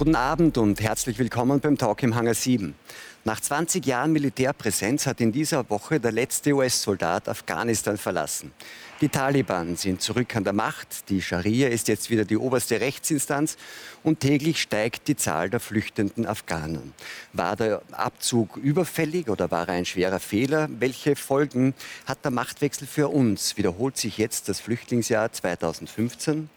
Guten Abend und herzlich willkommen beim Talk im Hangar 7. Nach 20 Jahren Militärpräsenz hat in dieser Woche der letzte US-Soldat Afghanistan verlassen. Die Taliban sind zurück an der Macht, die Scharia ist jetzt wieder die oberste Rechtsinstanz und täglich steigt die Zahl der flüchtenden Afghanen. War der Abzug überfällig oder war er ein schwerer Fehler? Welche Folgen hat der Machtwechsel für uns? Wiederholt sich jetzt das Flüchtlingsjahr 2015?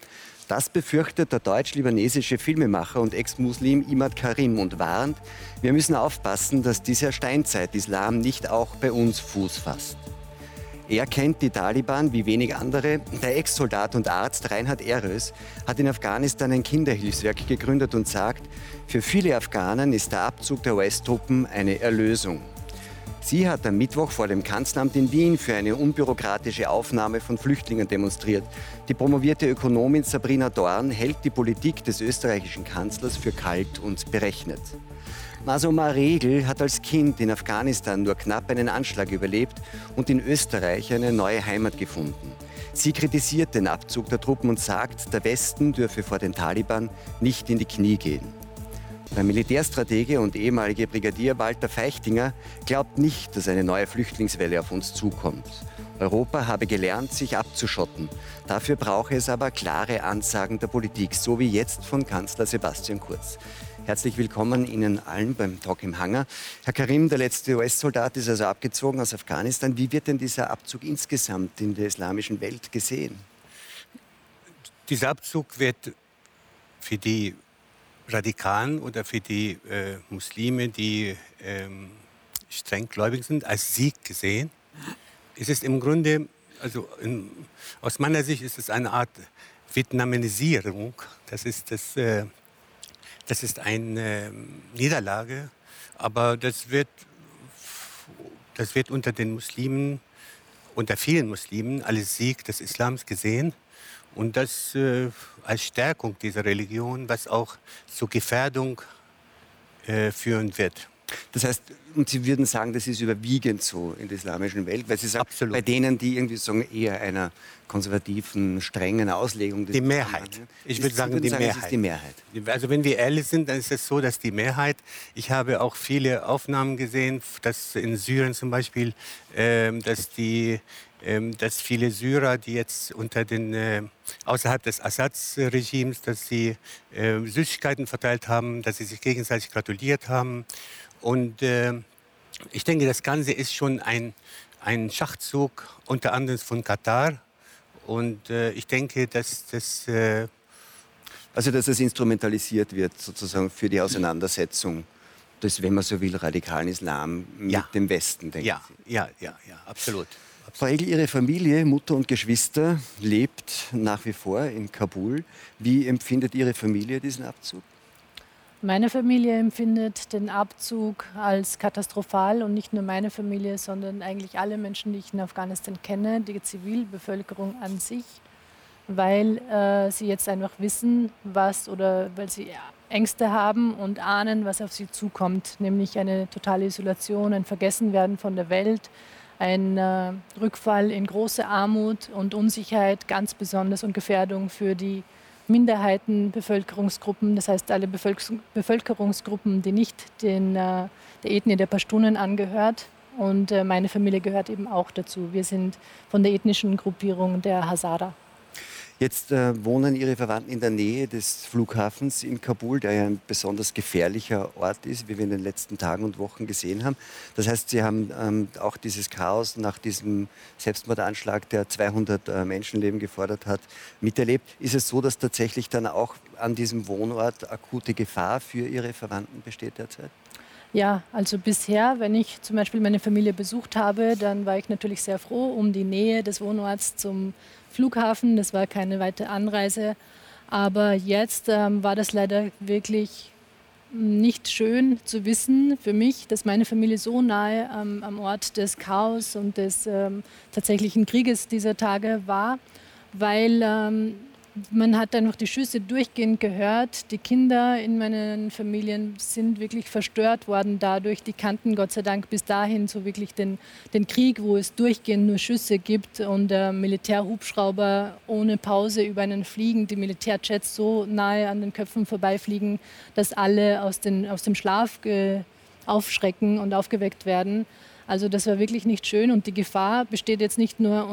Das befürchtet der deutsch-libanesische Filmemacher und Ex-Muslim Imad Karim und warnt, wir müssen aufpassen, dass dieser Steinzeit-Islam nicht auch bei uns Fuß fasst. Er kennt die Taliban wie wenig andere. Der Ex-Soldat und Arzt Reinhard Erös hat in Afghanistan ein Kinderhilfswerk gegründet und sagt, für viele Afghanen ist der Abzug der US-Truppen eine Erlösung. Sie hat am Mittwoch vor dem Kanzleramt in Wien für eine unbürokratische Aufnahme von Flüchtlingen demonstriert. Die promovierte Ökonomin Sabrina Dorn hält die Politik des österreichischen Kanzlers für kalt und berechnet. Masoma Regel hat als Kind in Afghanistan nur knapp einen Anschlag überlebt und in Österreich eine neue Heimat gefunden. Sie kritisiert den Abzug der Truppen und sagt, der Westen dürfe vor den Taliban nicht in die Knie gehen. Der Militärstratege und ehemalige Brigadier Walter Feichtinger glaubt nicht, dass eine neue Flüchtlingswelle auf uns zukommt. Europa habe gelernt, sich abzuschotten. Dafür brauche es aber klare Ansagen der Politik, so wie jetzt von Kanzler Sebastian Kurz. Herzlich willkommen Ihnen allen beim Talk im Hangar. Herr Karim, der letzte US-Soldat ist also abgezogen aus Afghanistan. Wie wird denn dieser Abzug insgesamt in der islamischen Welt gesehen? Dieser Abzug wird für die Radikalen oder für die äh, Muslime, die ähm, streng gläubig sind, als Sieg gesehen. Es ist im Grunde, also in, aus meiner Sicht ist es eine Art Vietnamisierung. Das ist, das, äh, das ist eine äh, Niederlage, aber das wird, das wird unter den Muslimen, unter vielen Muslimen als Sieg des Islams gesehen. Und das äh, als Stärkung dieser Religion, was auch zur Gefährdung äh, führen wird. Das heißt, und Sie würden sagen, das ist überwiegend so in der islamischen Welt, weil Sie sagen, Absolut. bei denen, die irgendwie sagen, eher einer konservativen, strengen Auslegung Die Mehrheit. Ich würde sagen, die, sagen Mehrheit. die Mehrheit. Also wenn wir ehrlich sind, dann ist es so, dass die Mehrheit, ich habe auch viele Aufnahmen gesehen, dass in Syrien zum Beispiel, äh, dass die dass viele Syrer, die jetzt unter den, äh, außerhalb des Assad-Regimes, dass sie äh, Süßigkeiten verteilt haben, dass sie sich gegenseitig gratuliert haben. Und äh, ich denke, das Ganze ist schon ein, ein Schachzug, unter anderem von Katar. Und äh, ich denke, dass das... Äh, also, dass es instrumentalisiert wird, sozusagen für die Auseinandersetzung des, wenn man so will, radikalen Islam mit ja. dem Westen, denke ja, ich. Ja, ja, ja, absolut. Frau Egel, Ihre Familie, Mutter und Geschwister, lebt nach wie vor in Kabul. Wie empfindet Ihre Familie diesen Abzug? Meine Familie empfindet den Abzug als katastrophal und nicht nur meine Familie, sondern eigentlich alle Menschen, die ich in Afghanistan kenne, die Zivilbevölkerung an sich, weil äh, sie jetzt einfach wissen, was oder weil sie Ängste haben und ahnen, was auf sie zukommt, nämlich eine totale Isolation, ein Vergessenwerden von der Welt, ein äh, Rückfall in große Armut und Unsicherheit, ganz besonders und Gefährdung für die Minderheiten, Bevölkerungsgruppen, das heißt alle Bevölkerungsgruppen, die nicht den, äh, der Ethnie der Pashtunen angehört. Und äh, meine Familie gehört eben auch dazu. Wir sind von der ethnischen Gruppierung der Hazara. Jetzt äh, wohnen Ihre Verwandten in der Nähe des Flughafens in Kabul, der ja ein besonders gefährlicher Ort ist, wie wir in den letzten Tagen und Wochen gesehen haben. Das heißt, Sie haben ähm, auch dieses Chaos nach diesem Selbstmordanschlag, der 200 äh, Menschenleben gefordert hat, miterlebt. Ist es so, dass tatsächlich dann auch an diesem Wohnort akute Gefahr für Ihre Verwandten besteht derzeit? Ja, also bisher, wenn ich zum Beispiel meine Familie besucht habe, dann war ich natürlich sehr froh um die Nähe des Wohnorts zum Flughafen. Das war keine weite Anreise. Aber jetzt ähm, war das leider wirklich nicht schön zu wissen für mich, dass meine Familie so nahe ähm, am Ort des Chaos und des ähm, tatsächlichen Krieges dieser Tage war, weil ähm, man hat einfach die Schüsse durchgehend gehört. Die Kinder in meinen Familien sind wirklich verstört worden dadurch. Die kannten Gott sei Dank bis dahin so wirklich den, den Krieg, wo es durchgehend nur Schüsse gibt und der Militärhubschrauber ohne Pause über einen fliegen, die Militärjets so nahe an den Köpfen vorbeifliegen, dass alle aus, den, aus dem Schlaf aufschrecken und aufgeweckt werden. Also das war wirklich nicht schön und die Gefahr besteht jetzt nicht nur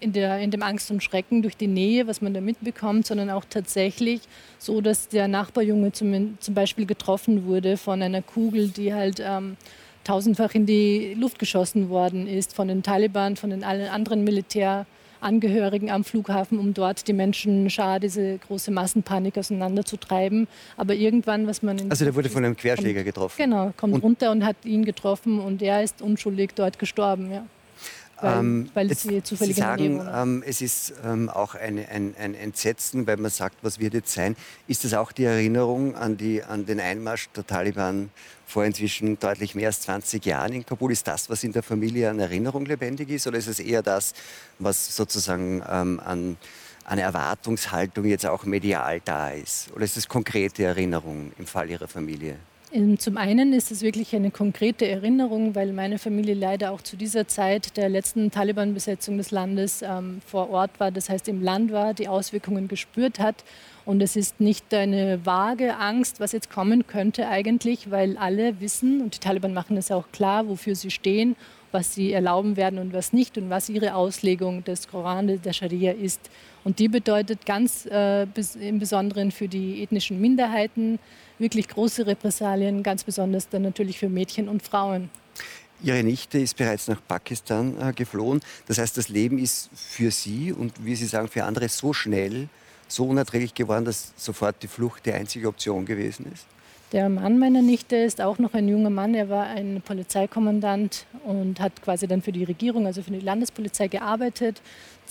in, der, in dem Angst und Schrecken durch die Nähe, was man da mitbekommt, sondern auch tatsächlich so, dass der Nachbarjunge zum, zum Beispiel getroffen wurde von einer Kugel, die halt ähm, tausendfach in die Luft geschossen worden ist von den Taliban, von den allen anderen Militär. Angehörigen am Flughafen, um dort die Menschenschar, diese große Massenpanik auseinanderzutreiben. Aber irgendwann, was man... also der wurde von einem Querschläger kommt, getroffen? Genau, kommt und runter und hat ihn getroffen und er ist unschuldig dort gestorben, ja weil, ähm, weil sie zufällig Sie sagen, ähm, es ist ähm, auch eine, ein, ein, Entsetzen, weil man sagt, was wird jetzt sein. Ist das auch die Erinnerung an, die, an den Einmarsch der Taliban vor inzwischen deutlich mehr als 20 Jahren in Kabul? Ist das, was in der Familie an Erinnerung lebendig ist? Oder ist es eher das, was sozusagen ähm, an, an Erwartungshaltung jetzt auch medial da ist? Oder ist es konkrete Erinnerung im Fall Ihrer Familie? Ähm, zum einen ist es wirklich eine konkrete Erinnerung, weil meine Familie leider auch zu dieser Zeit der letzten Taliban-Besetzung des Landes ähm, vor Ort war, das heißt im Land war, die Auswirkungen gespürt hat. Und es ist nicht eine vage Angst, was jetzt kommen könnte eigentlich, weil alle wissen, und die Taliban machen es auch klar, wofür sie stehen, was sie erlauben werden und was nicht und was ihre Auslegung des Koran, der Scharia ist. Und die bedeutet ganz äh, im Besonderen für die ethnischen Minderheiten, wirklich große Repressalien, ganz besonders dann natürlich für Mädchen und Frauen. Ihre Nichte ist bereits nach Pakistan äh, geflohen. Das heißt, das Leben ist für Sie und wie Sie sagen, für andere so schnell, so unerträglich geworden, dass sofort die Flucht die einzige Option gewesen ist? Der Mann meiner Nichte ist auch noch ein junger Mann. Er war ein Polizeikommandant und hat quasi dann für die Regierung, also für die Landespolizei gearbeitet.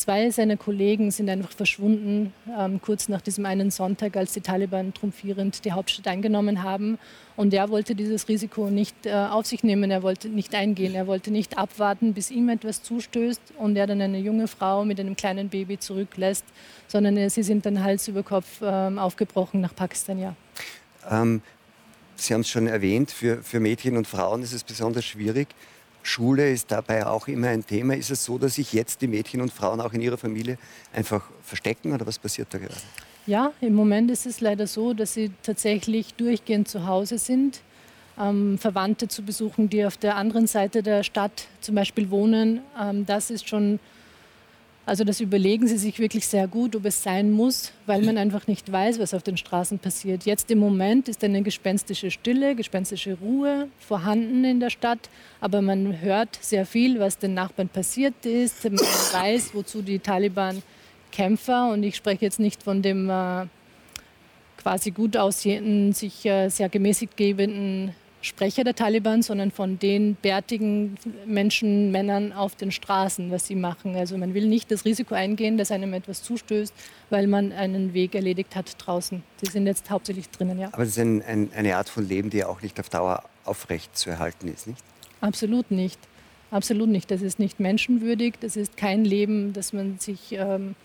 Zwei seiner Kollegen sind einfach verschwunden, ähm, kurz nach diesem einen Sonntag, als die Taliban triumphierend die Hauptstadt eingenommen haben. Und er wollte dieses Risiko nicht äh, auf sich nehmen, er wollte nicht eingehen, er wollte nicht abwarten, bis ihm etwas zustößt und er dann eine junge Frau mit einem kleinen Baby zurücklässt, sondern äh, sie sind dann Hals über Kopf äh, aufgebrochen nach Pakistan, ja. Ähm, Sie haben es schon erwähnt, für, für Mädchen und Frauen ist es besonders schwierig. Schule ist dabei auch immer ein Thema. Ist es so, dass sich jetzt die Mädchen und Frauen auch in ihrer Familie einfach verstecken oder was passiert da gerade? Ja, im Moment ist es leider so, dass sie tatsächlich durchgehend zu Hause sind, ähm, Verwandte zu besuchen, die auf der anderen Seite der Stadt zum Beispiel wohnen. Ähm, das ist schon also das überlegen sie sich wirklich sehr gut, ob es sein muss, weil man einfach nicht weiß, was auf den Straßen passiert. Jetzt im Moment ist eine gespenstische Stille, gespenstische Ruhe vorhanden in der Stadt, aber man hört sehr viel, was den Nachbarn passiert ist. Man weiß, wozu die Taliban Kämpfer, und ich spreche jetzt nicht von dem äh, quasi gut aussehenden, sich äh, sehr gemäßigt gebenden Sprecher der Taliban, sondern von den bärtigen Menschen, Männern auf den Straßen, was sie machen. Also man will nicht das Risiko eingehen, dass einem etwas zustößt, weil man einen Weg erledigt hat draußen. Sie sind jetzt hauptsächlich drinnen, ja. Aber es ist ein, ein, eine Art von Leben, die auch nicht auf Dauer aufrecht zu erhalten ist, nicht? Absolut nicht. Absolut nicht. Das ist nicht menschenwürdig. Das ist kein Leben, das man sich ähm,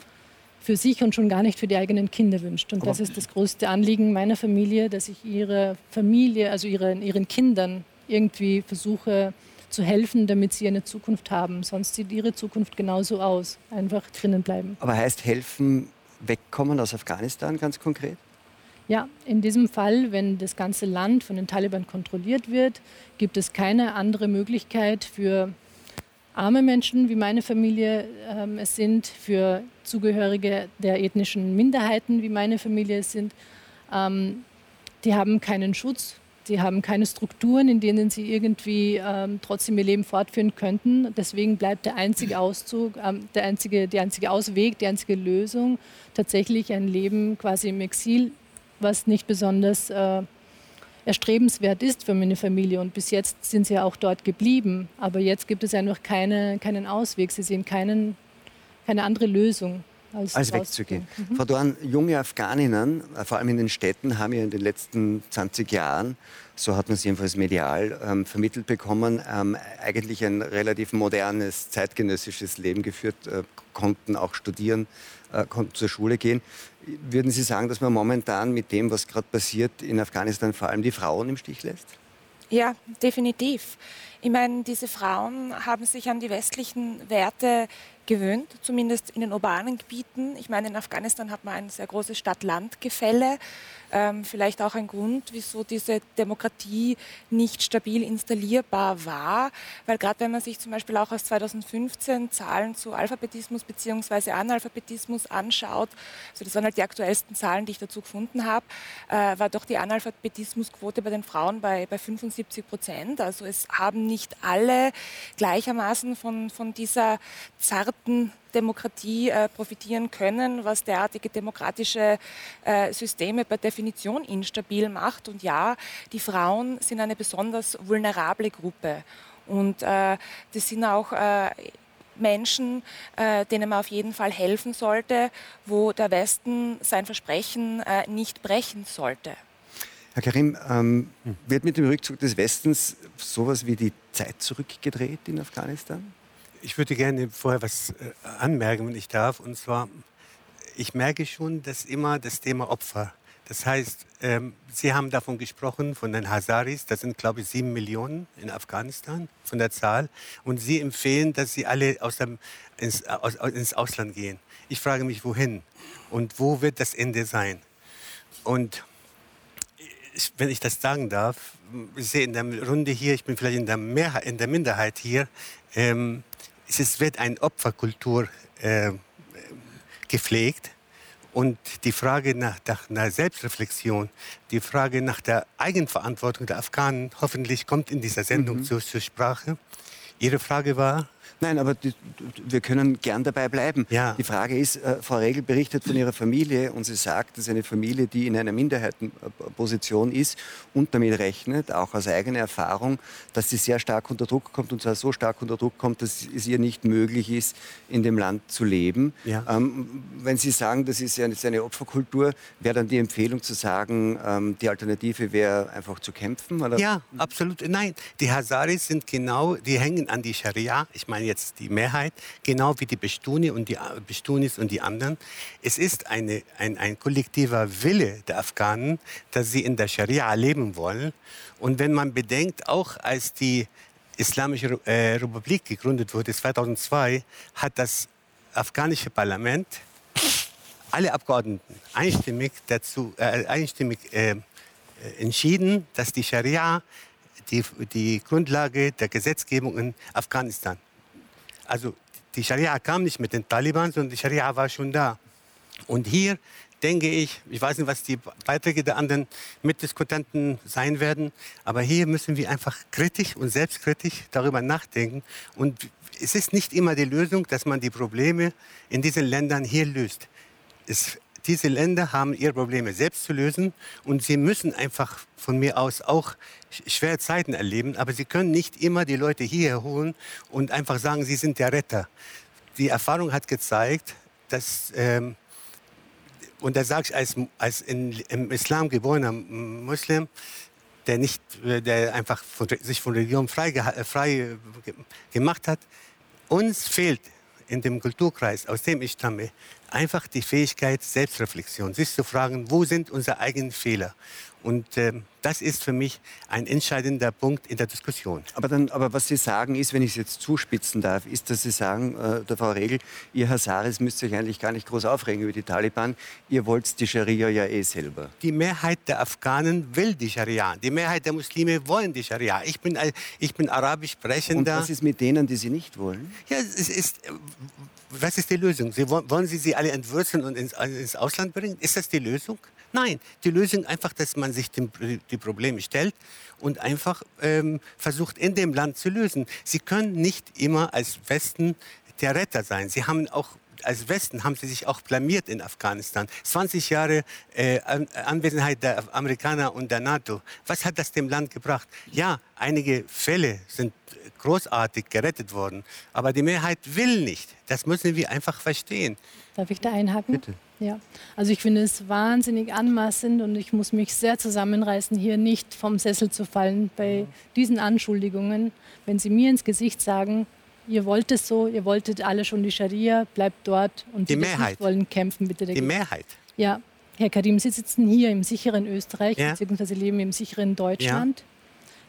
für sich und schon gar nicht für die eigenen Kinder wünscht. Und das ist das größte Anliegen meiner Familie, dass ich ihre Familie, also ihren, ihren Kindern irgendwie versuche zu helfen, damit sie eine Zukunft haben. Sonst sieht ihre Zukunft genauso aus. Einfach drinnen bleiben. Aber heißt helfen, wegkommen aus Afghanistan ganz konkret? Ja, in diesem Fall, wenn das ganze Land von den Taliban kontrolliert wird, gibt es keine andere Möglichkeit für arme Menschen, wie meine Familie ähm, es sind, für Zugehörige der ethnischen Minderheiten, wie meine Familie es sind. Ähm, die haben keinen Schutz, die haben keine Strukturen, in denen sie irgendwie ähm, trotzdem ihr Leben fortführen könnten. Deswegen bleibt der einzige Auszug, ähm, der einzige, der einzige Ausweg, die einzige Lösung tatsächlich ein Leben quasi im Exil, was nicht besonders äh, erstrebenswert ist für meine Familie. Und bis jetzt sind sie ja auch dort geblieben. Aber jetzt gibt es einfach keine, keinen Ausweg. Sie sehen keinen, keine andere Lösung. Als, als wegzugehen. Mhm. Frau Dorn, junge Afghaninnen, äh, vor allem in den Städten, haben ja in den letzten 20 Jahren, so hat man es jedenfalls medial ähm, vermittelt bekommen, ähm, eigentlich ein relativ modernes, zeitgenössisches Leben geführt, äh, konnten auch studieren, äh, konnten zur Schule gehen. Würden Sie sagen, dass man momentan mit dem, was gerade passiert in Afghanistan, vor allem die Frauen im Stich lässt? Ja, definitiv. Ich meine, diese Frauen haben sich an die westlichen Werte gewöhnt, zumindest in den urbanen Gebieten. Ich meine, in Afghanistan hat man ein sehr großes Stadt-Land-Gefälle. Ähm, vielleicht auch ein Grund, wieso diese Demokratie nicht stabil installierbar war. Weil gerade wenn man sich zum Beispiel auch aus 2015 Zahlen zu Alphabetismus bzw. Analphabetismus anschaut, also das waren halt die aktuellsten Zahlen, die ich dazu gefunden habe, äh, war doch die Analphabetismusquote bei den Frauen bei, bei 75 Prozent. Also es haben nicht alle gleichermaßen von, von dieser zarten Demokratie äh, profitieren können, was derartige demokratische äh, Systeme per Definition instabil macht. Und ja, die Frauen sind eine besonders vulnerable Gruppe. Und äh, das sind auch äh, Menschen, äh, denen man auf jeden Fall helfen sollte, wo der Westen sein Versprechen äh, nicht brechen sollte. Herr Karim, ähm, wird mit dem Rückzug des Westens sowas wie die Zeit zurückgedreht in Afghanistan? Ich würde gerne vorher was äh, anmerken, wenn ich darf. Und zwar, ich merke schon, dass immer das Thema Opfer, das heißt, ähm, Sie haben davon gesprochen, von den Hazaris, das sind, glaube ich, sieben Millionen in Afghanistan von der Zahl. Und Sie empfehlen, dass sie alle aus dem, ins, aus, ins Ausland gehen. Ich frage mich, wohin? Und wo wird das Ende sein? Und ich, wenn ich das sagen darf, ich sehe in der Runde hier, ich bin vielleicht in der, Mehrheit, in der Minderheit hier, ähm, es wird eine Opferkultur äh, gepflegt. Und die Frage nach, nach einer Selbstreflexion, die Frage nach der Eigenverantwortung der Afghanen, hoffentlich kommt in dieser Sendung mhm. zur, zur Sprache. Ihre Frage war? Nein, aber die, wir können gern dabei bleiben. Ja. Die Frage ist, äh, Frau Regel berichtet von ihrer Familie und sie sagt, das ist eine Familie, die in einer Minderheitenposition ist und damit rechnet, auch aus eigener Erfahrung, dass sie sehr stark unter Druck kommt und zwar so stark unter Druck kommt, dass es ihr nicht möglich ist, in dem Land zu leben. Ja. Ähm, wenn Sie sagen, das ist eine, eine Opferkultur, wäre dann die Empfehlung zu sagen, ähm, die Alternative wäre einfach zu kämpfen? Oder? Ja, absolut. Nein, die Hazaris sind genau, die hängen an die Scharia. Ich meine, jetzt die Mehrheit, genau wie die Bestuni und die Bestunis und die anderen. Es ist eine, ein, ein kollektiver Wille der Afghanen, dass sie in der Scharia leben wollen. Und wenn man bedenkt, auch als die Islamische äh, Republik gegründet wurde, 2002, hat das afghanische Parlament alle Abgeordneten einstimmig dazu äh, einstimmig äh, entschieden, dass die Scharia die, die Grundlage der Gesetzgebung in Afghanistan also die Scharia kam nicht mit den Taliban, sondern die Scharia war schon da. Und hier denke ich, ich weiß nicht, was die Beiträge der anderen Mitdiskutenten sein werden, aber hier müssen wir einfach kritisch und selbstkritisch darüber nachdenken. Und es ist nicht immer die Lösung, dass man die Probleme in diesen Ländern hier löst. Es diese Länder haben ihre Probleme selbst zu lösen und sie müssen einfach von mir aus auch schwere Zeiten erleben, aber sie können nicht immer die Leute hierher holen und einfach sagen, sie sind der Retter. Die Erfahrung hat gezeigt, dass ähm, und da sage ich als, als in, im Islam geborener Muslim, der nicht, der einfach von, sich von Religion frei, frei gemacht hat, uns fehlt in dem Kulturkreis, aus dem ich stamme, einfach die Fähigkeit Selbstreflexion, sich zu fragen, wo sind unsere eigenen Fehler. Und äh, das ist für mich ein entscheidender Punkt in der Diskussion. Aber, dann, aber was Sie sagen ist, wenn ich es jetzt zuspitzen darf, ist, dass Sie sagen, äh, der Frau Regel, ihr Hazaris müsst sich eigentlich gar nicht groß aufregen über die Taliban. Ihr wollt die Scharia ja eh selber. Die Mehrheit der Afghanen will die Scharia. Die Mehrheit der Muslime wollen die Scharia. Ich bin, ich bin arabisch sprechender. Und was ist mit denen, die sie nicht wollen? Ja, es ist, was ist die Lösung? Sie, wollen Sie sie alle entwürzen und ins, ins, Ausland bringen? Ist das die Lösung? Nein, die Lösung einfach, dass man sich dem, die Probleme stellt und einfach ähm, versucht, in dem Land zu lösen. Sie können nicht immer als Westen der Retter sein. Sie haben auch als Westen haben sie sich auch blamiert in Afghanistan. 20 Jahre äh, Anwesenheit der Amerikaner und der NATO. Was hat das dem Land gebracht? Ja, einige Fälle sind großartig gerettet worden, aber die Mehrheit will nicht. Das müssen wir einfach verstehen. Darf ich da einhaken? Bitte. Ja, also ich finde es wahnsinnig anmaßend und ich muss mich sehr zusammenreißen, hier nicht vom Sessel zu fallen bei diesen Anschuldigungen. Wenn Sie mir ins Gesicht sagen, ihr wollt es so, ihr wolltet alle schon die Scharia, bleibt dort und die die Mehrheit. nicht wollen, kämpfen bitte dagegen. Die Mehrheit. Ja, Herr Kadim, Sie sitzen hier im sicheren Österreich, ja. beziehungsweise leben im sicheren Deutschland.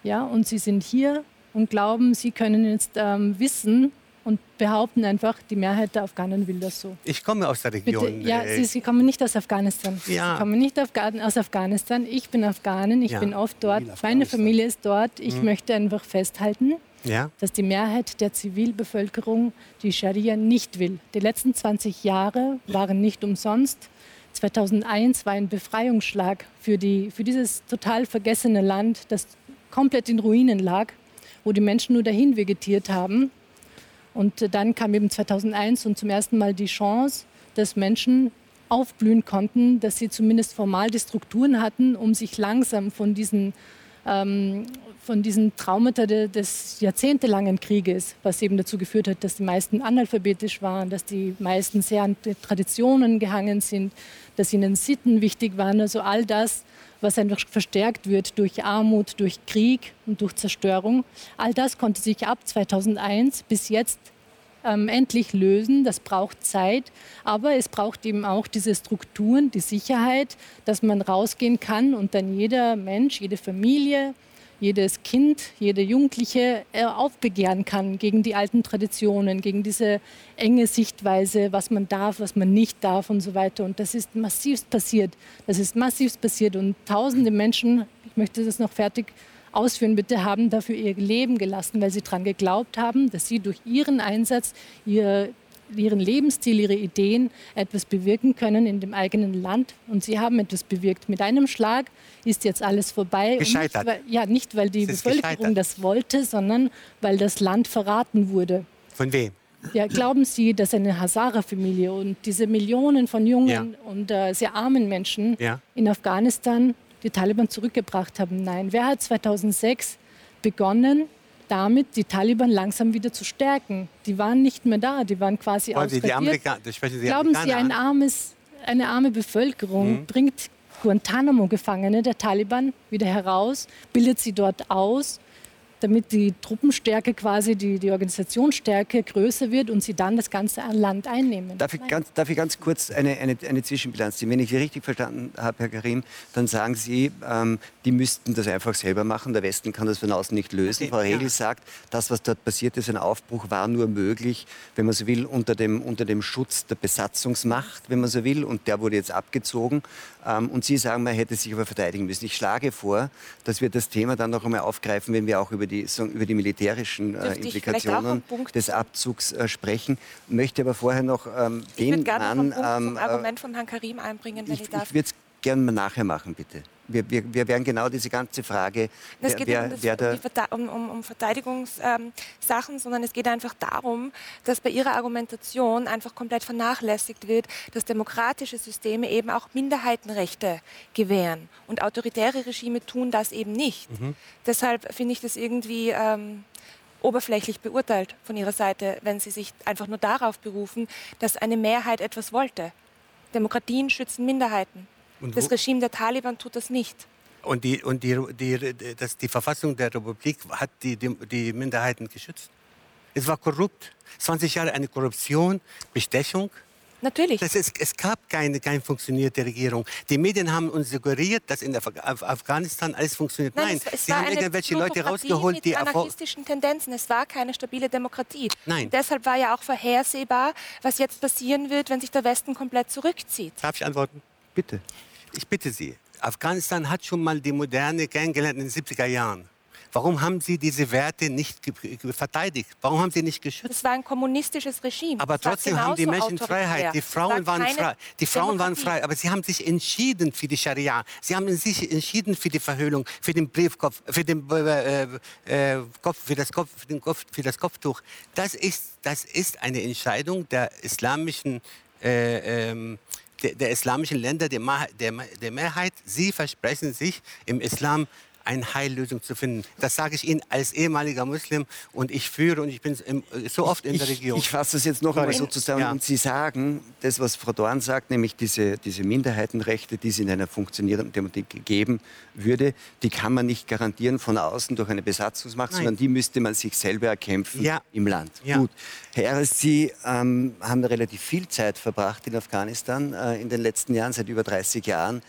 Ja. ja, und Sie sind hier und glauben, Sie können jetzt ähm, wissen, und behaupten einfach, die Mehrheit der Afghanen will das so. Ich komme aus der Region. Bitte, ja, äh, Sie, Sie, kommen nicht aus Afghanistan. Ja. Sie kommen nicht aus Afghanistan. Ich bin Afghanin, ich ja. bin oft dort. Meine Familie ist dort. Ich mhm. möchte einfach festhalten, ja. dass die Mehrheit der Zivilbevölkerung die Scharia nicht will. Die letzten 20 Jahre waren nicht umsonst. 2001 war ein Befreiungsschlag für, die, für dieses total vergessene Land, das komplett in Ruinen lag, wo die Menschen nur dahin vegetiert haben. Und dann kam eben 2001 und zum ersten Mal die Chance, dass Menschen aufblühen konnten, dass sie zumindest formal die Strukturen hatten, um sich langsam von diesen, ähm, von diesen Traumata de, des jahrzehntelangen Krieges, was eben dazu geführt hat, dass die meisten analphabetisch waren, dass die meisten sehr an Traditionen gehangen sind, dass ihnen Sitten wichtig waren, also all das, was einfach verstärkt wird durch Armut, durch Krieg und durch Zerstörung. All das konnte sich ab 2001 bis jetzt ähm, endlich lösen. Das braucht Zeit, aber es braucht eben auch diese Strukturen, die Sicherheit, dass man rausgehen kann und dann jeder Mensch, jede Familie, jedes Kind, jede Jugendliche äh, aufbegehren kann gegen die alten Traditionen, gegen diese enge Sichtweise, was man darf, was man nicht darf und so weiter. Und das ist massivst passiert. Das ist massivst passiert und tausende Menschen, ich möchte das noch fertig ausführen, bitte, haben dafür ihr Leben gelassen, weil sie daran geglaubt haben, dass sie durch ihren Einsatz, ihr ihren Lebensstil, ihre Ideen etwas bewirken können in dem eigenen Land. Und sie haben etwas bewirkt. Mit einem Schlag ist jetzt alles vorbei. Gescheitert. Nicht, weil, ja, nicht, weil die Bevölkerung das wollte, sondern weil das Land verraten wurde. Von wem? Ja, glauben Sie, dass eine Hazara-Familie und diese Millionen von jungen ja. und äh, sehr armen Menschen ja. in Afghanistan die Taliban zurückgebracht haben? Nein. Wer hat 2006 begonnen, damit die Taliban langsam wieder zu stärken. Die waren nicht mehr da, die waren quasi Sie Glauben Sie, ein armes, eine arme Bevölkerung mhm. bringt Guantanamo-Gefangene der Taliban wieder heraus, bildet sie dort aus damit die Truppenstärke quasi, die, die Organisationsstärke größer wird und sie dann das ganze Land einnehmen. Darf ich ganz, darf ich ganz kurz eine, eine, eine Zwischenbilanz ziehen? Wenn ich Sie richtig verstanden habe, Herr Karim, dann sagen Sie, ähm, die müssten das einfach selber machen. Der Westen kann das von außen nicht lösen. Okay, Frau Regel ja. sagt, das, was dort passiert ist, ein Aufbruch, war nur möglich, wenn man so will, unter dem, unter dem Schutz der Besatzungsmacht, wenn man so will. Und der wurde jetzt abgezogen. Ähm, und Sie sagen, man hätte sich aber verteidigen müssen. Ich schlage vor, dass wir das Thema dann noch einmal aufgreifen, wenn wir auch über die, so, über die militärischen äh, Implikationen des Abzugs äh, sprechen. Möchte aber vorher noch ähm, den Mann... Ich ähm, äh, Argument von Herrn Karim einbringen, wenn ich, ich darf. Ich würde es gerne nachher machen, bitte wir, wir, wir werden genau diese ganze Frage. Es geht wer, nicht um, das, um, um, um Verteidigungssachen, ähm, sondern es geht einfach darum, dass bei ihrer Argumentation einfach komplett vernachlässigt wird, dass demokratische Systeme eben auch Minderheitenrechte gewähren. Und autoritäre Regime tun das eben nicht. Mhm. Deshalb finde ich das irgendwie. Ähm, oberflächlich beurteilt von Ihrer Seite, wenn Sie sich einfach nur darauf berufen, dass eine Mehrheit etwas wollte. Demokratien schützen Minderheiten. Das Regime der Taliban tut das nicht. Und, die, und die, die, das, die Verfassung der Republik hat die, die, die Minderheiten geschützt. Es war korrupt. 20 Jahre eine Korruption, Bestechung. Natürlich. Ist, es gab keine, keine funktionierte Regierung. Die Medien haben uns suggeriert, dass in Af Afghanistan alles funktioniert. Nein, Nein es, es sie haben irgendwelche Leute rausgeholt, die anarchistischen Tendenzen. Es war keine stabile Demokratie. Nein. Und deshalb war ja auch vorhersehbar, was jetzt passieren wird, wenn sich der Westen komplett zurückzieht. Darf ich antworten? Bitte. Ich bitte Sie, Afghanistan hat schon mal die Moderne kennengelernt in den 70er Jahren. Warum haben Sie diese Werte nicht verteidigt? Warum haben Sie nicht geschützt? Es war ein kommunistisches Regime. Aber trotzdem haben die Menschen Freiheit. Die Frauen waren frei. Die Frauen waren frei. Aber sie haben sich entschieden für die Scharia. Sie haben sich entschieden für die Verhüllung, für den Briefkopf, für den äh, äh, Kopf, für das Kopf, für den Kopf, für das Kopftuch. Das ist, das ist eine Entscheidung der islamischen äh, ähm, der, der islamischen Länder, der, der, der Mehrheit, sie versprechen sich im Islam eine Heillösung zu finden. Das sage ich Ihnen als ehemaliger Muslim und ich führe und ich bin so oft in der Region. Ich, ich fasse das jetzt noch einmal so zusammen ja. und Sie sagen, das, was Frau Dorn sagt, nämlich diese, diese Minderheitenrechte, die es in einer funktionierenden Demokratie geben würde, die kann man nicht garantieren von außen durch eine Besatzungsmacht, Nein. sondern die müsste man sich selber erkämpfen ja. im Land. Ja. Gut. Herr Eres, Sie ähm, haben relativ viel Zeit verbracht in Afghanistan äh, in den letzten Jahren, seit über 30 Jahren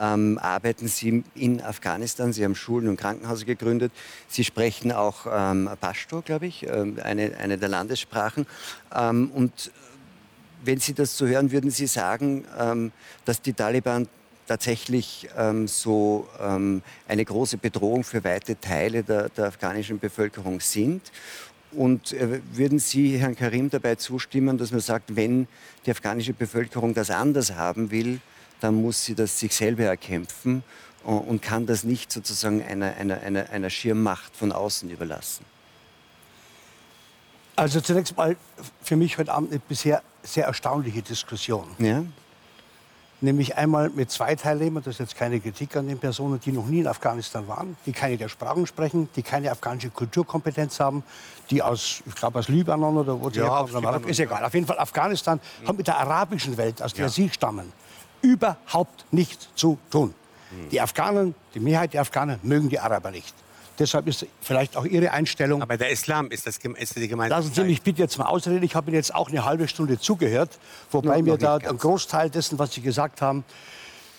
ähm, arbeiten Sie in Afghanistan. Sie haben Schulen und Krankenhäuser gegründet. Sie sprechen auch ähm, Pashto, glaube ich, äh, eine, eine der Landessprachen. Ähm, und wenn Sie das so hören, würden Sie sagen, ähm, dass die Taliban tatsächlich ähm, so ähm, eine große Bedrohung für weite Teile der, der afghanischen Bevölkerung sind? Und äh, würden Sie Herrn Karim dabei zustimmen, dass man sagt, wenn die afghanische Bevölkerung das anders haben will, dann muss sie das sich selber erkämpfen und kann das nicht sozusagen einer, einer, einer, einer Schirmmacht von außen überlassen. Also zunächst mal für mich heute Abend eine bisher sehr erstaunliche Diskussion. Ja? Nämlich einmal mit zwei Teilnehmern, das ist jetzt keine Kritik an den Personen, die noch nie in Afghanistan waren, die keine der Sprachen sprechen, die keine afghanische Kulturkompetenz haben, die aus, ich glaube aus Libanon oder wo sie ja, herkommen, ist egal. Auf jeden Fall Afghanistan mhm. hat mit der arabischen Welt, aus der ja. sie stammen, überhaupt nichts zu tun. Die Afghanen, die Mehrheit der Afghanen mögen die Araber nicht. Deshalb ist vielleicht auch Ihre Einstellung. Aber der Islam ist, das, ist die Gemeinschaft. Lassen Sie mich bitte jetzt mal ausreden. Ich habe Ihnen jetzt auch eine halbe Stunde zugehört, wobei no, mir da ein Großteil dessen, was Sie gesagt haben,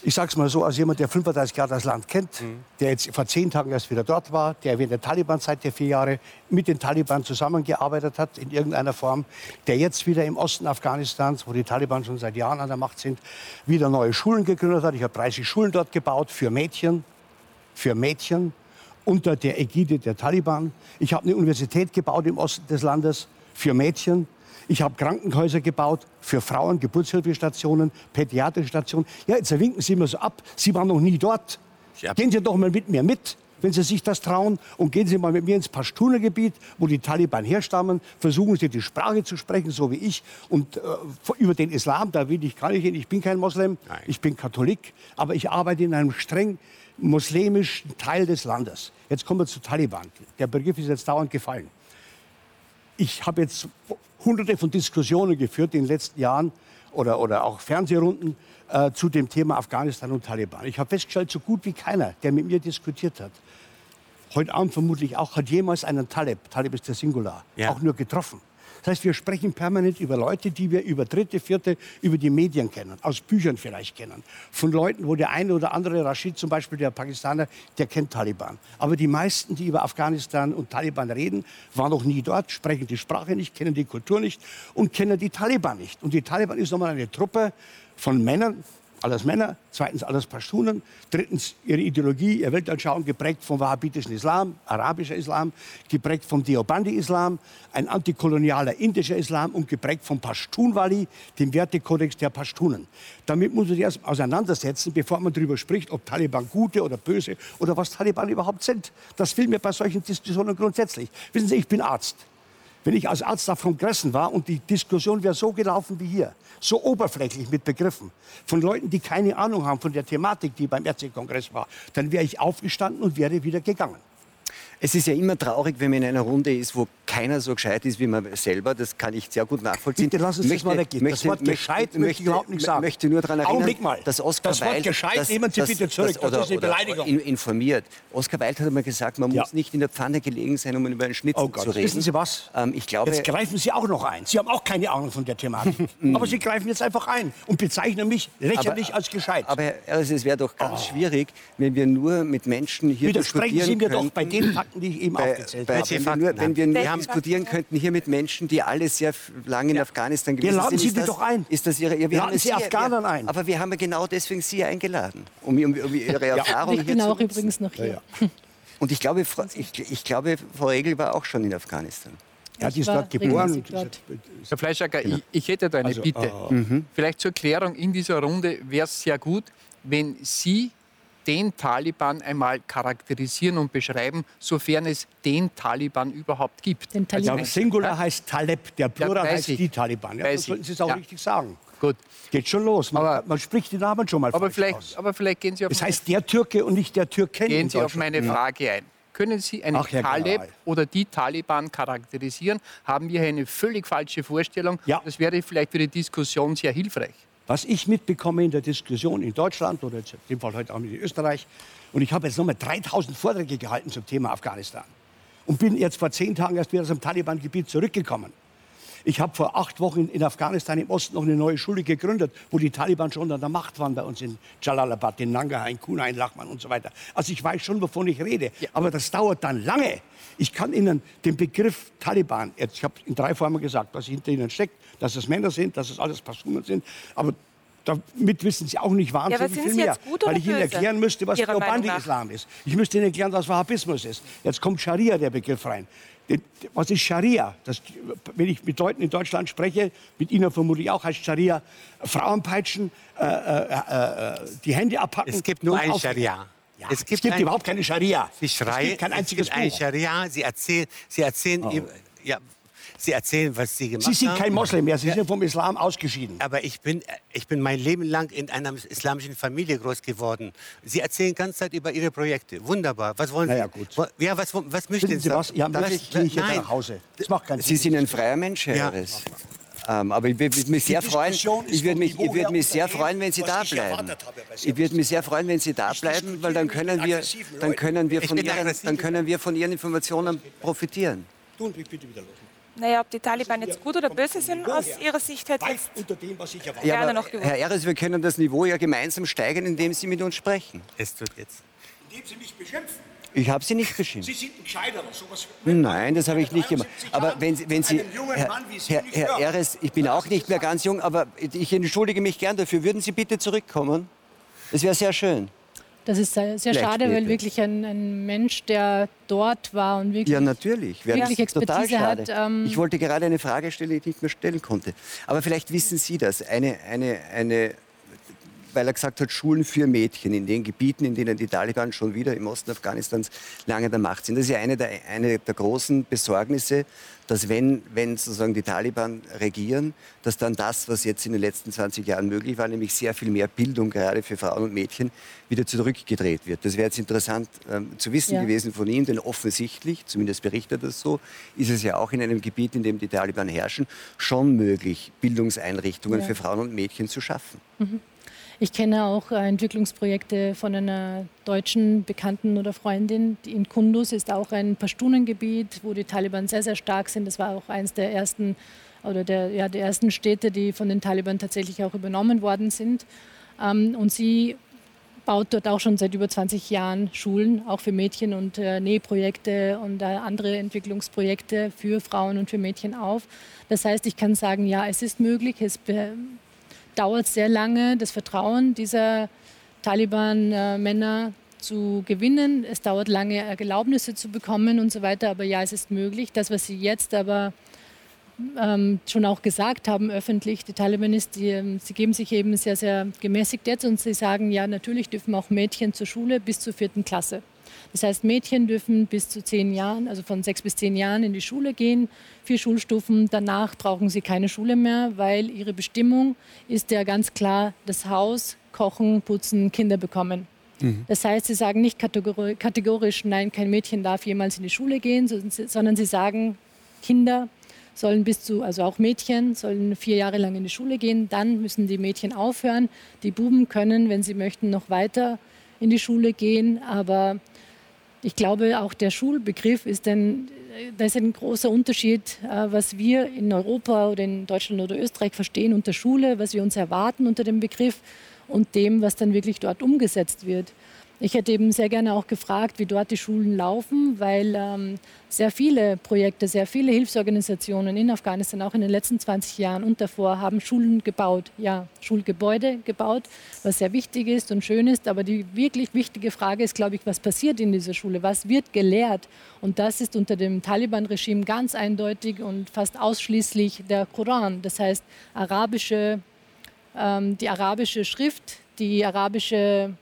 ich sage es mal so, als jemand, der 35 Jahre das Land kennt, mhm. der jetzt vor zehn Tagen erst wieder dort war, der während der Taliban-Zeit der vier Jahre mit den Taliban zusammengearbeitet hat in irgendeiner Form, der jetzt wieder im Osten Afghanistans, wo die Taliban schon seit Jahren an der Macht sind, wieder neue Schulen gegründet hat. Ich habe 30 Schulen dort gebaut für Mädchen, für Mädchen unter der Ägide der Taliban. Ich habe eine Universität gebaut im Osten des Landes für Mädchen ich habe Krankenhäuser gebaut für Frauen, Geburtshilfestationen, pädiatrische Stationen. Ja, jetzt winken Sie mir so ab. Sie waren noch nie dort. Gehen Sie doch mal mit mir mit, wenn Sie sich das trauen. Und gehen Sie mal mit mir ins Pashtuner-Gebiet, wo die Taliban herstammen. Versuchen Sie die Sprache zu sprechen, so wie ich. Und äh, über den Islam, da will ich gar nicht hin. Ich bin kein Moslem, Nein. ich bin Katholik. Aber ich arbeite in einem streng muslimischen Teil des Landes. Jetzt kommen wir zu Taliban. Der Begriff ist jetzt dauernd gefallen. Ich habe jetzt hunderte von Diskussionen geführt in den letzten Jahren oder, oder auch Fernsehrunden äh, zu dem Thema Afghanistan und Taliban. Ich habe festgestellt, so gut wie keiner, der mit mir diskutiert hat, heute Abend vermutlich auch, hat jemals einen Taleb, Taleb ist der Singular, ja. auch nur getroffen. Das heißt, wir sprechen permanent über Leute, die wir über dritte, vierte, über die Medien kennen, aus Büchern vielleicht kennen. Von Leuten, wo der eine oder andere, Rashid zum Beispiel, der Pakistaner, der kennt Taliban. Aber die meisten, die über Afghanistan und Taliban reden, waren noch nie dort, sprechen die Sprache nicht, kennen die Kultur nicht und kennen die Taliban nicht. Und die Taliban ist nochmal eine Truppe von Männern, alles Männer, zweitens alles Pashtunen, drittens ihre Ideologie, ihr Weltanschauung geprägt vom wahhabitischen Islam, arabischer Islam, geprägt vom Deobandi-Islam, ein antikolonialer indischer Islam und geprägt vom Pashtunwali, dem Wertekodex der Pashtunen. Damit muss man sich erst auseinandersetzen, bevor man darüber spricht, ob Taliban gute oder böse oder was Taliban überhaupt sind. Das fehlt mir bei solchen Diskussionen grundsätzlich. Wissen Sie, ich bin Arzt. Wenn ich als Arzt auf Kongressen war und die Diskussion wäre so gelaufen wie hier, so oberflächlich mit Begriffen, von Leuten, die keine Ahnung haben von der Thematik, die beim Ärztekongress war, dann wäre ich aufgestanden und wäre wieder gegangen. Es ist ja immer traurig, wenn man in einer Runde ist, wo keiner so gescheit ist wie man selber. Das kann ich sehr gut nachvollziehen. Bitte lass uns möchte, das mal weggehen. Möchte, das Wort gescheit möchte, möchte ich überhaupt nicht sagen. möchte nur daran erinnern, Augenblick mal. dass Oscar das Wort gescheit das, nehmen Sie das, bitte zurück. Das, oder, das ist eine Beleidigung. informiert. Oscar Wilde hat einmal gesagt, man ja. muss nicht in der Pfanne gelegen sein, um über einen Schnitzel oh zu reden. Wissen Sie was? Ähm, ich glaube, jetzt greifen Sie auch noch ein. Sie haben auch keine Ahnung von der Thematik. aber Sie greifen jetzt einfach ein und bezeichnen mich lächerlich aber, als gescheit. Aber also, es wäre doch ganz oh. schwierig, wenn wir nur mit Menschen hier Widersprechen diskutieren Sie mir doch bei den Fakten, die ich eben bei, aufgezählt habe nur, wenn wir nur diskutieren könnten hier mit Menschen, die alle sehr lange in ja. Afghanistan gewesen sind. laden Sie die doch ein. Ist das Ihre, ja, wir laden Sie Afghanen ja, ein. Aber wir haben ja genau deswegen Sie eingeladen, um, um, um Ihre Erfahrung ich bin auch übrigens noch hier. Und ich glaube, ich, ich glaube, Frau Regel war auch schon in Afghanistan. Ja, die ist dort geboren. Herr Fleischacker, ich, ich, hätte da eine also, Bitte. Uh, mhm. Vielleicht zur Klärung in dieser Runde wäre es sehr gut, wenn Sie den Taliban einmal charakterisieren und beschreiben, sofern es den Taliban überhaupt gibt. Den Taliban. Also, Singular heißt Taleb, der Plural ja, heißt die Taliban. Ja, das sollten Sie es auch ja. richtig sagen. Gut. Geht schon los. Man, aber, man spricht die Namen schon mal aber vielleicht, aus. Aber vielleicht gehen Sie auf Das heißt der Türke und nicht der Türken. Gehen Sie auf meine Frage ein. Können Sie einen Ach, Talib oder die Taliban charakterisieren? Haben wir eine völlig falsche Vorstellung? Ja. Das wäre vielleicht für die Diskussion sehr hilfreich. Was ich mitbekomme in der Diskussion in Deutschland oder in dem Fall heute auch in Österreich, und ich habe jetzt nochmal 3000 Vorträge gehalten zum Thema Afghanistan und bin jetzt vor zehn Tagen erst wieder aus dem Taliban-Gebiet zurückgekommen. Ich habe vor acht Wochen in Afghanistan im Osten noch eine neue Schule gegründet, wo die Taliban schon an der Macht waren bei uns in Jalalabad, in Nangarhar, in Kuna, in Lachman und so weiter. Also ich weiß schon, wovon ich rede. Ja. Aber das dauert dann lange. Ich kann Ihnen den Begriff Taliban, jetzt, ich habe in drei Formen gesagt, was hinter Ihnen steckt, dass es Männer sind, dass es alles Personen sind. Aber damit wissen Sie auch nicht wahnsinnig ja, viel mehr. weil ich Ihnen erklären müsste, was Globandi-Islam ist. Ich müsste Ihnen erklären, was Wahhabismus ist. Jetzt kommt Scharia, der Begriff, rein. Was ist Scharia? Das, wenn ich mit Leuten in Deutschland spreche, mit Ihnen vermutlich auch, heißt Scharia Frauenpeitschen, äh, äh, äh, die Hände abpacken. Es gibt nur ein Scharia. Ja, es gibt, es gibt ein, überhaupt keine Scharia. Sie schreien, es gibt kein einziges es gibt ein Scharia. Sie erzählen, Sie erzählen oh. ja, Sie erzählen, was Sie gemacht haben. Sie sind haben. kein Moslem mehr, Sie ja. sind vom Islam ausgeschieden. Aber ich bin, ich bin mein Leben lang in einer islamischen Familie groß geworden. Sie erzählen die ganze Zeit über Ihre Projekte. Wunderbar. Was wollen Sie? Naja, gut. Ja, was, was möchten Sie? Was? Ja, das, das, gehe ich jetzt nach Hause. Das macht keinen Sinn. Sie sind ein freier Mensch, Herr ja. Harris. Ähm, aber ich würde mich sehr freuen. Ich würde mich, ich würde mich sehr freuen, wenn Sie da bleiben. Ich würde mich sehr freuen, wenn Sie da bleiben, weil dann können wir, dann können wir von Ihren, dann können wir von Ihren Informationen profitieren. Tun bitte wieder los. Naja, ob die Taliban jetzt gut oder böse sind, aus Ihrer Sicht hätte ich unter dem, was ich erwarte. Ja, noch gewusst. Herr Eres, wir können das Niveau ja gemeinsam steigern, indem Sie mit uns sprechen. Es wird jetzt. Indem Sie mich beschimpfen. Ich habe Sie nicht beschimpft. Sie sind ein Gescheiterer. Sowas Nein, das habe ich nicht gemacht. Aber wenn, Sie, wenn Sie, Herr, Herr, Herr Eres, ich bin auch nicht mehr ganz jung, aber ich entschuldige mich gern dafür. Würden Sie bitte zurückkommen? Das wäre sehr schön. Das ist sehr, sehr schade, weil wirklich ein, ein, Mensch, der dort war und wirklich, ja, natürlich. wirklich Expertise hat. Ähm ich wollte gerade eine Frage stellen, die ich nicht mehr stellen konnte. Aber vielleicht wissen Sie das. Eine, eine, eine weil er gesagt hat, Schulen für Mädchen in den Gebieten, in denen die Taliban schon wieder im Osten Afghanistans lange an der Macht sind. Das ist ja eine der, eine der großen Besorgnisse, dass wenn, wenn sozusagen die Taliban regieren, dass dann das, was jetzt in den letzten 20 Jahren möglich war, nämlich sehr viel mehr Bildung gerade für Frauen und Mädchen, wieder zurückgedreht wird. Das wäre jetzt interessant ähm, zu wissen ja. gewesen von Ihnen, denn offensichtlich, zumindest berichtet das so, ist es ja auch in einem Gebiet, in dem die Taliban herrschen, schon möglich, Bildungseinrichtungen ja. für Frauen und Mädchen zu schaffen. Mhm. Ich kenne auch Entwicklungsprojekte von einer deutschen Bekannten oder Freundin. In Kunduz ist auch ein Pashtunengebiet, wo die Taliban sehr, sehr stark sind. Das war auch eines der ersten oder der, ja, der ersten Städte, die von den Taliban tatsächlich auch übernommen worden sind. Ähm, und sie baut dort auch schon seit über 20 Jahren Schulen, auch für Mädchen und äh, Nähprojekte und äh, andere Entwicklungsprojekte für Frauen und für Mädchen auf. Das heißt, ich kann sagen, ja, es ist möglich. Es dauert sehr lange, das Vertrauen dieser Taliban-Männer zu gewinnen. Es dauert lange, Erlaubnisse zu bekommen und so weiter. Aber ja, es ist möglich. Das, was Sie jetzt aber ähm, schon auch gesagt haben öffentlich, die Taliban ist, die, ähm, sie geben sich eben sehr, sehr gemäßigt jetzt und sie sagen, ja, natürlich dürfen auch Mädchen zur Schule bis zur vierten Klasse. Das heißt, Mädchen dürfen bis zu zehn Jahren, also von sechs bis zehn Jahren in die Schule gehen, vier Schulstufen. Danach brauchen sie keine Schule mehr, weil ihre Bestimmung ist ja ganz klar das Haus, Kochen, Putzen, Kinder bekommen. Mhm. Das heißt, sie sagen nicht kategorisch, nein, kein Mädchen darf jemals in die Schule gehen, sondern sie sagen, Kinder sollen bis zu, also auch Mädchen, sollen vier Jahre lang in die Schule gehen. Dann müssen die Mädchen aufhören. Die Buben können, wenn sie möchten, noch weiter in die Schule gehen. Aber ich glaube, auch der Schulbegriff ist ein, das ist ein großer Unterschied, äh, was wir in Europa oder in Deutschland oder Österreich verstehen unter Schule, was wir uns erwarten unter dem Begriff und dem, was dann wirklich dort umgesetzt wird. Ich hätte eben sehr gerne auch gefragt, wie dort die Schulen laufen, weil ähm, sehr viele Projekte, sehr viele Hilfsorganisationen in Afghanistan, auch in den letzten 20 Jahren und davor, haben Schulen gebaut, ja, Schulgebäude gebaut, was sehr wichtig ist und schön ist. Aber die wirklich wichtige Frage ist, glaube ich, was passiert in dieser Schule? Was wird gelehrt? Und das ist unter dem Taliban-Regime ganz eindeutig und fast ausschließlich der Koran. Das heißt, arabische, ähm, die arabische Schrift, die arabische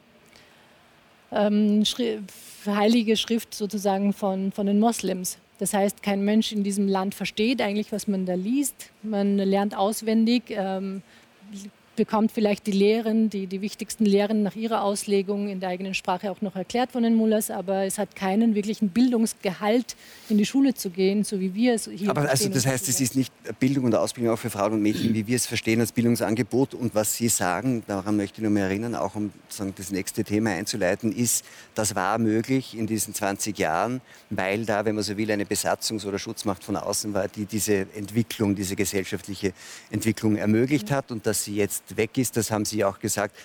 ähm, Schri heilige Schrift sozusagen von, von den Moslems. Das heißt, kein Mensch in diesem Land versteht eigentlich, was man da liest. Man lernt auswendig. Ähm, bekommt vielleicht die Lehren, die, die wichtigsten Lehren nach ihrer Auslegung in der eigenen Sprache auch noch erklärt von den Mullahs, aber es hat keinen wirklichen Bildungsgehalt, in die Schule zu gehen, so wie wir es hier Aber also das heißt, es ist nicht Bildung und Ausbildung auch für Frauen und Mädchen, wie wir es verstehen als Bildungsangebot. Und was Sie sagen, daran möchte ich noch mal erinnern, auch um sagen, das nächste Thema einzuleiten, ist, das war möglich in diesen 20 Jahren, weil da, wenn man so will, eine Besatzungs- oder Schutzmacht von außen war, die diese Entwicklung, diese gesellschaftliche Entwicklung ermöglicht hat und dass sie jetzt weg ist, das haben Sie auch gesagt,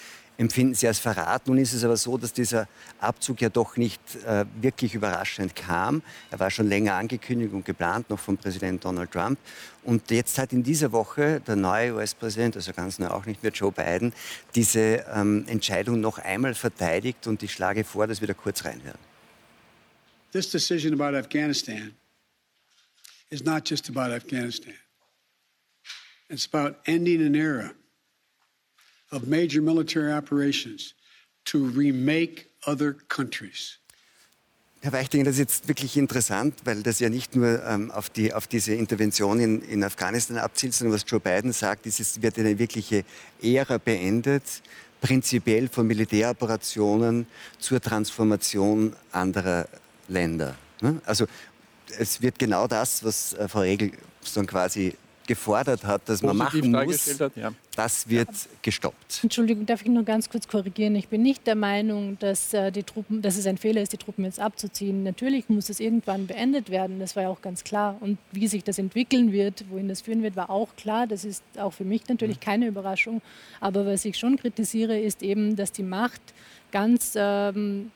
empfinden Sie als Verrat. Nun ist es aber so, dass dieser Abzug ja doch nicht äh, wirklich überraschend kam. Er war schon länger angekündigt und geplant, noch von Präsident Donald Trump. Und jetzt hat in dieser Woche der neue US-Präsident, also ganz neu auch nicht mehr Joe Biden, diese ähm, Entscheidung noch einmal verteidigt. Und ich schlage vor, dass wir da kurz reinhören. This decision about Afghanistan is not just about Afghanistan. It's about ending an era of major military operations to remake other countries. Herr Weichtinger, das ist jetzt wirklich interessant, weil das ja nicht nur ähm, auf, die, auf diese Intervention in, in, Afghanistan abzielt, sondern was Joe Biden sagt, ist, es wird eine wirkliche Ära beendet, prinzipiell von Militäroperationen zur Transformation anderer Länder. Ne? Also es wird genau das, was äh, Frau Regel so quasi gefordert hat, dass man machen muss, hat, ja. das wird gestoppt. Entschuldigung, darf ich nur ganz kurz korrigieren? Ich bin nicht der Meinung, dass, äh, die Truppen, dass es ein Fehler ist, die Truppen jetzt abzuziehen. Natürlich muss es irgendwann beendet werden, das war ja auch ganz klar. Und wie sich das entwickeln wird, wohin das führen wird, war auch klar. Das ist auch für mich natürlich mhm. keine Überraschung. Aber was ich schon kritisiere, ist eben, dass die Macht ganz ähm,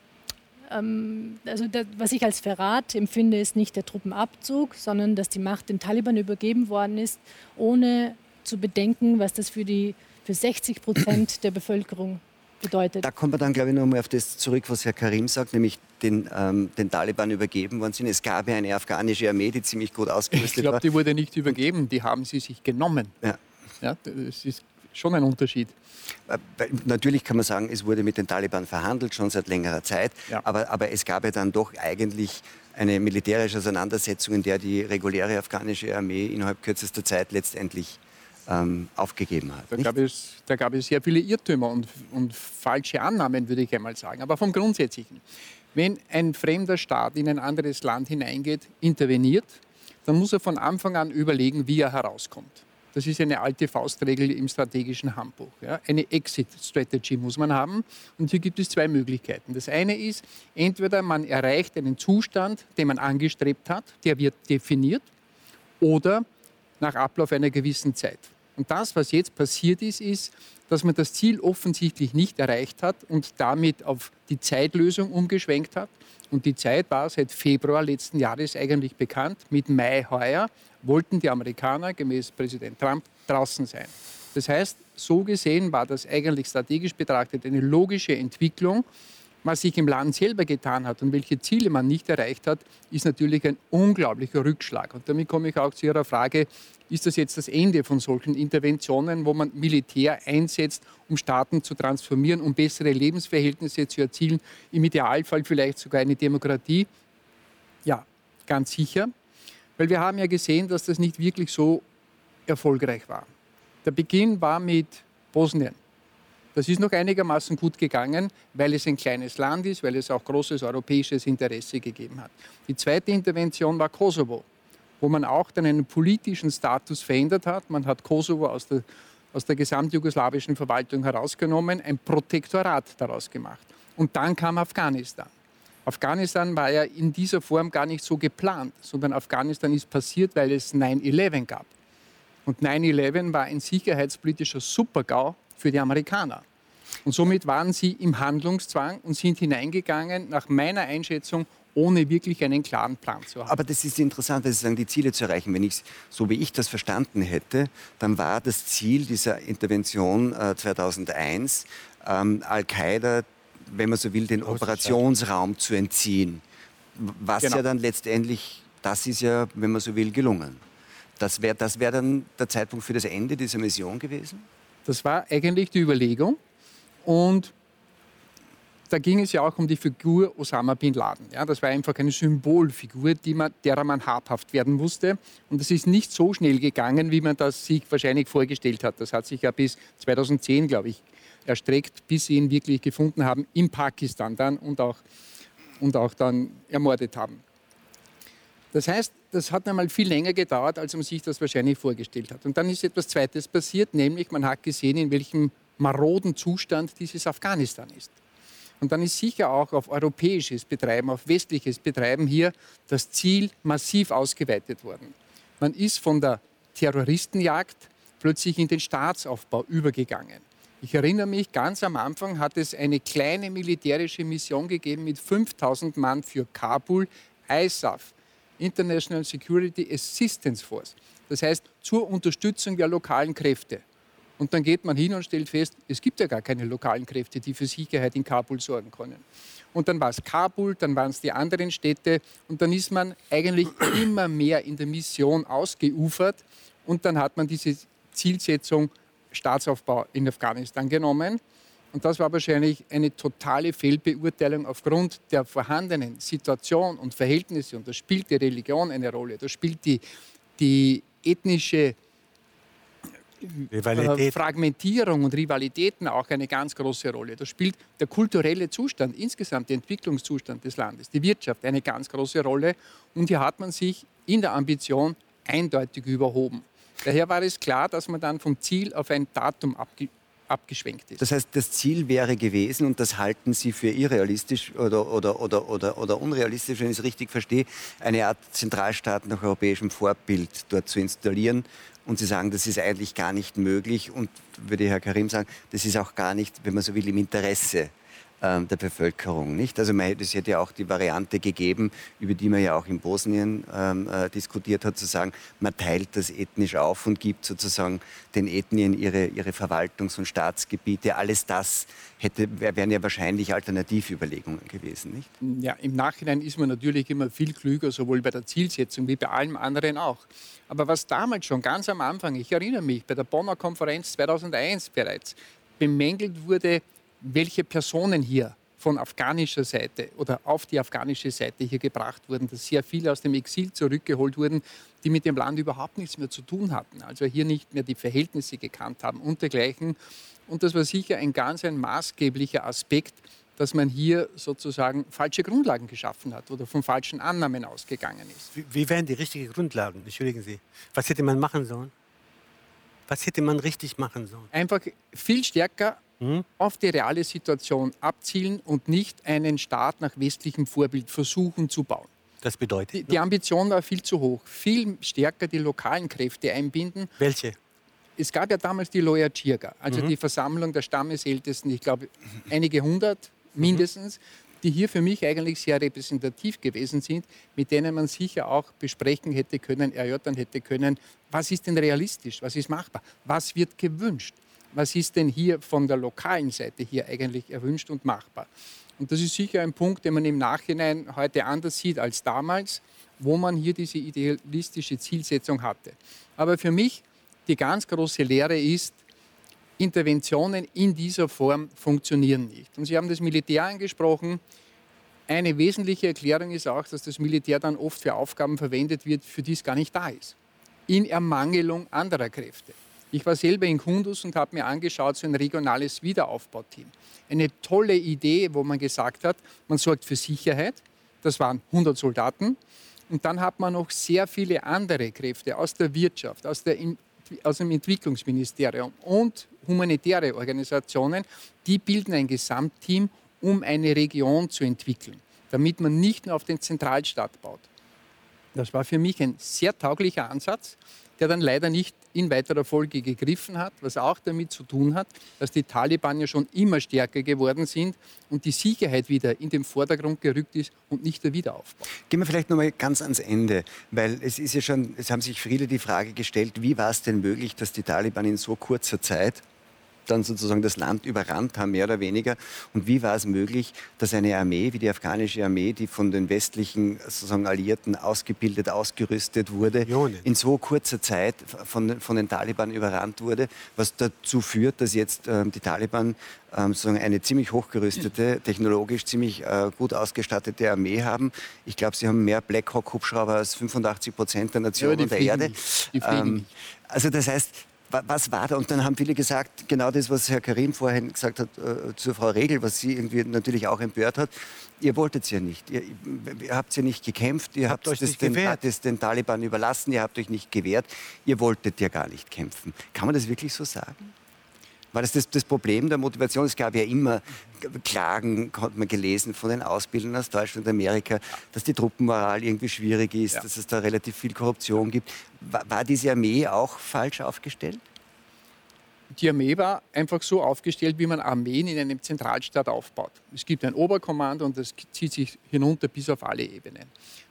also das, was ich als Verrat empfinde, ist nicht der Truppenabzug, sondern dass die Macht den Taliban übergeben worden ist, ohne zu bedenken, was das für, die, für 60 Prozent der Bevölkerung bedeutet. Da kommen wir dann, glaube ich, nochmal auf das zurück, was Herr Karim sagt, nämlich den, ähm, den Taliban übergeben worden sind. Es gab ja eine afghanische Armee, die ziemlich gut ausgerüstet war. Ich glaube, die wurde nicht übergeben, die haben sie sich genommen. Ja. Ja, das ist schon ein Unterschied. Äh, natürlich kann man sagen, es wurde mit den Taliban verhandelt, schon seit längerer Zeit. Ja. Aber, aber es gab ja dann doch eigentlich eine militärische Auseinandersetzung, in der die reguläre afghanische Armee innerhalb kürzester Zeit letztendlich ähm, aufgegeben hat. Da gab, es, da gab, es, sehr viele Irrtümer und, und falsche Annahmen, würde ich einmal sagen. Aber vom Grundsätzlichen. Wenn ein fremder Staat in ein anderes Land hineingeht, interveniert, dann muss er von Anfang an überlegen, wie er herauskommt. Das ist eine alte Faustregel im strategischen Handbuch. Ja. Eine Exit-Strategy muss man haben. Und hier gibt es zwei Möglichkeiten. Das eine ist, entweder man erreicht einen Zustand, den man angestrebt hat, der wird definiert, oder nach Ablauf einer gewissen Zeit. Und das, was jetzt passiert ist, ist, dass man das Ziel offensichtlich nicht erreicht hat und damit auf die Zeitlösung umgeschwenkt hat. Und die Zeit war seit Februar letzten Jahres eigentlich bekannt. Mit Mai heuer wollten die Amerikaner gemäß Präsident Trump draußen sein. Das heißt, so gesehen war das eigentlich strategisch betrachtet eine logische Entwicklung. Was sich im Land selber getan hat und welche Ziele man nicht erreicht hat, ist natürlich ein unglaublicher Rückschlag. Und damit komme ich auch zu Ihrer Frage, ist das jetzt das Ende von solchen Interventionen, wo man Militär einsetzt, um Staaten zu transformieren, um bessere Lebensverhältnisse zu erzielen, im Idealfall vielleicht sogar eine Demokratie? Ja, ganz sicher. Weil wir haben ja gesehen, dass das nicht wirklich so erfolgreich war. Der Beginn war mit Bosnien. Das ist noch einigermaßen gut gegangen, weil es ein kleines Land ist, weil es auch großes europäisches Interesse gegeben hat. Die zweite Intervention war Kosovo, wo man auch dann einen politischen Status verändert hat. Man hat Kosovo aus der, aus der gesamtjugoslawischen Verwaltung herausgenommen, ein Protektorat daraus gemacht. Und dann kam Afghanistan. Afghanistan war ja in dieser Form gar nicht so geplant, sondern Afghanistan ist passiert, weil es 9-11 gab. Und 9-11 war ein sicherheitspolitischer Supergau für die Amerikaner. Und somit waren sie im Handlungszwang und sind hineingegangen, nach meiner Einschätzung, ohne wirklich einen klaren Plan zu haben. Aber das ist interessant, weil Sie sagen, die Ziele zu erreichen. Wenn ich so wie ich das verstanden hätte, dann war das Ziel dieser Intervention äh, 2001, ähm, Al-Qaida wenn man so will, den Operationsraum zu entziehen. Was genau. ja dann letztendlich, das ist ja, wenn man so will, gelungen. Das wäre das wär dann der Zeitpunkt für das Ende dieser Mission gewesen? Das war eigentlich die Überlegung. Und da ging es ja auch um die Figur Osama bin Laden. Ja, das war einfach eine Symbolfigur, man, derer man habhaft werden musste. Und es ist nicht so schnell gegangen, wie man das sich wahrscheinlich vorgestellt hat. Das hat sich ja bis 2010, glaube ich, erstreckt, bis sie ihn wirklich gefunden haben, in Pakistan dann und auch, und auch dann ermordet haben. Das heißt, das hat einmal viel länger gedauert, als man sich das wahrscheinlich vorgestellt hat. Und dann ist etwas Zweites passiert, nämlich man hat gesehen, in welchem maroden Zustand dieses Afghanistan ist. Und dann ist sicher auch auf europäisches Betreiben, auf westliches Betreiben hier das Ziel massiv ausgeweitet worden. Man ist von der Terroristenjagd plötzlich in den Staatsaufbau übergegangen. Ich erinnere mich, ganz am Anfang hat es eine kleine militärische Mission gegeben mit 5000 Mann für Kabul, ISAF, International Security Assistance Force. Das heißt zur Unterstützung der lokalen Kräfte. Und dann geht man hin und stellt fest, es gibt ja gar keine lokalen Kräfte, die für Sicherheit in Kabul sorgen können. Und dann war es Kabul, dann waren es die anderen Städte und dann ist man eigentlich immer mehr in der Mission ausgeufert und dann hat man diese Zielsetzung Staatsaufbau in Afghanistan genommen. Und das war wahrscheinlich eine totale Fehlbeurteilung aufgrund der vorhandenen Situation und Verhältnisse. Und da spielt die Religion eine Rolle, da spielt die, die ethnische Rivalität. Fragmentierung und Rivalitäten auch eine ganz große Rolle. Da spielt der kulturelle Zustand, insgesamt der Entwicklungszustand des Landes, die Wirtschaft eine ganz große Rolle. Und hier hat man sich in der Ambition eindeutig überhoben. Daher war es klar, dass man dann vom Ziel auf ein Datum abge abgeschwenkt ist. Das heißt, das Ziel wäre gewesen, und das halten Sie für irrealistisch oder, oder, oder, oder, oder unrealistisch, wenn ich es richtig verstehe, eine Art Zentralstaat nach europäischem Vorbild dort zu installieren. Und Sie sagen, das ist eigentlich gar nicht möglich. Und würde Herr Karim sagen, das ist auch gar nicht, wenn man so will, im Interesse der Bevölkerung. Nicht? Also man, es hätte ja auch die Variante gegeben, über die man ja auch in Bosnien ähm, äh, diskutiert hat, zu sagen, man teilt das ethnisch auf und gibt sozusagen den Ethnien ihre, ihre Verwaltungs- und Staatsgebiete. Alles das hätte, wären ja wahrscheinlich Alternativüberlegungen gewesen. Nicht? Ja, im Nachhinein ist man natürlich immer viel klüger, sowohl bei der Zielsetzung wie bei allem anderen auch. Aber was damals schon ganz am Anfang, ich erinnere mich, bei der Bonner Konferenz 2001 bereits bemängelt wurde, welche Personen hier von afghanischer Seite oder auf die afghanische Seite hier gebracht wurden, dass sehr viele aus dem Exil zurückgeholt wurden, die mit dem Land überhaupt nichts mehr zu tun hatten, also hier nicht mehr die Verhältnisse gekannt haben und dergleichen. Und das war sicher ein ganz ein maßgeblicher Aspekt, dass man hier sozusagen falsche Grundlagen geschaffen hat oder von falschen Annahmen ausgegangen ist. Wie, wie wären die richtigen Grundlagen? Entschuldigen Sie. Was hätte man machen sollen? Was hätte man richtig machen sollen? Einfach viel stärker mhm. auf die reale Situation abzielen und nicht einen Staat nach westlichem Vorbild versuchen zu bauen. Das bedeutet? Die, die Ambition war viel zu hoch. Viel stärker die lokalen Kräfte einbinden. Welche? Es gab ja damals die Loya Chirga, also mhm. die Versammlung der Stammesältesten, ich glaube einige hundert mindestens, die hier für mich eigentlich sehr repräsentativ gewesen sind, mit denen man sicher auch besprechen hätte können, erörtern hätte können, was ist denn realistisch, was ist machbar, was wird gewünscht was ist denn hier von der lokalen Seite hier eigentlich erwünscht und machbar. Und das ist sicher ein Punkt, den man im Nachhinein heute anders sieht als damals, wo man hier diese idealistische Zielsetzung hatte. Aber für mich die ganz große Lehre ist, Interventionen in dieser Form funktionieren nicht. Und Sie haben das Militär angesprochen. Eine wesentliche Erklärung ist auch, dass das Militär dann oft für Aufgaben verwendet wird, für die es gar nicht da ist. In Ermangelung anderer Kräfte. Ich war selber in Kundus und habe mir angeschaut, so ein regionales Wiederaufbauteam. Eine tolle Idee, wo man gesagt hat, man sorgt für Sicherheit. Das waren 100 Soldaten. Und dann hat man noch sehr viele andere Kräfte aus der Wirtschaft, aus, der, aus dem Entwicklungsministerium und humanitäre Organisationen, die bilden ein Gesamtteam, um eine Region zu entwickeln, damit man nicht nur auf den Zentralstaat baut. Das war für mich ein sehr tauglicher Ansatz der dann leider nicht in weiterer Folge gegriffen hat, was auch damit zu tun hat, dass die Taliban ja schon immer stärker geworden sind und die Sicherheit wieder in den Vordergrund gerückt ist und nicht der Wiederaufbau. Gehen wir vielleicht noch mal ganz ans Ende, weil es ist ja schon, es haben sich viele die Frage gestellt, wie war es denn möglich, dass die Taliban in so kurzer Zeit dann sozusagen das Land überrannt haben, mehr oder weniger. Und wie war es möglich, dass eine Armee wie die afghanische Armee, die von den westlichen sozusagen Alliierten ausgebildet, ausgerüstet wurde, Millionen. in so kurzer Zeit von, von den Taliban überrannt wurde, was dazu führt, dass jetzt ähm, die Taliban ähm, sozusagen eine ziemlich hochgerüstete, technologisch ziemlich äh, gut ausgestattete Armee haben. Ich glaube, sie haben mehr Black Hawk-Hubschrauber als 85 Prozent der Nationen ja, der Erde. Ähm, also das heißt, was war da? Und dann haben viele gesagt, genau das, was Herr Karim vorhin gesagt hat äh, zur Frau Regel, was sie irgendwie natürlich auch empört hat. Ihr wolltet es ja nicht. Ihr, ihr habt ja nicht gekämpft. Ihr habt, habt euch das den, das den Taliban überlassen. Ihr habt euch nicht gewehrt. Ihr wolltet ja gar nicht kämpfen. Kann man das wirklich so sagen? War das, das das Problem der Motivation? Es gab ja immer Klagen, hat man gelesen, von den Ausbildern aus Deutschland und Amerika, dass die Truppenmoral irgendwie schwierig ist, ja. dass es da relativ viel Korruption gibt. War, war diese Armee auch falsch aufgestellt? Die Armee war einfach so aufgestellt, wie man Armeen in einem Zentralstaat aufbaut. Es gibt ein Oberkommando und das zieht sich hinunter bis auf alle Ebenen.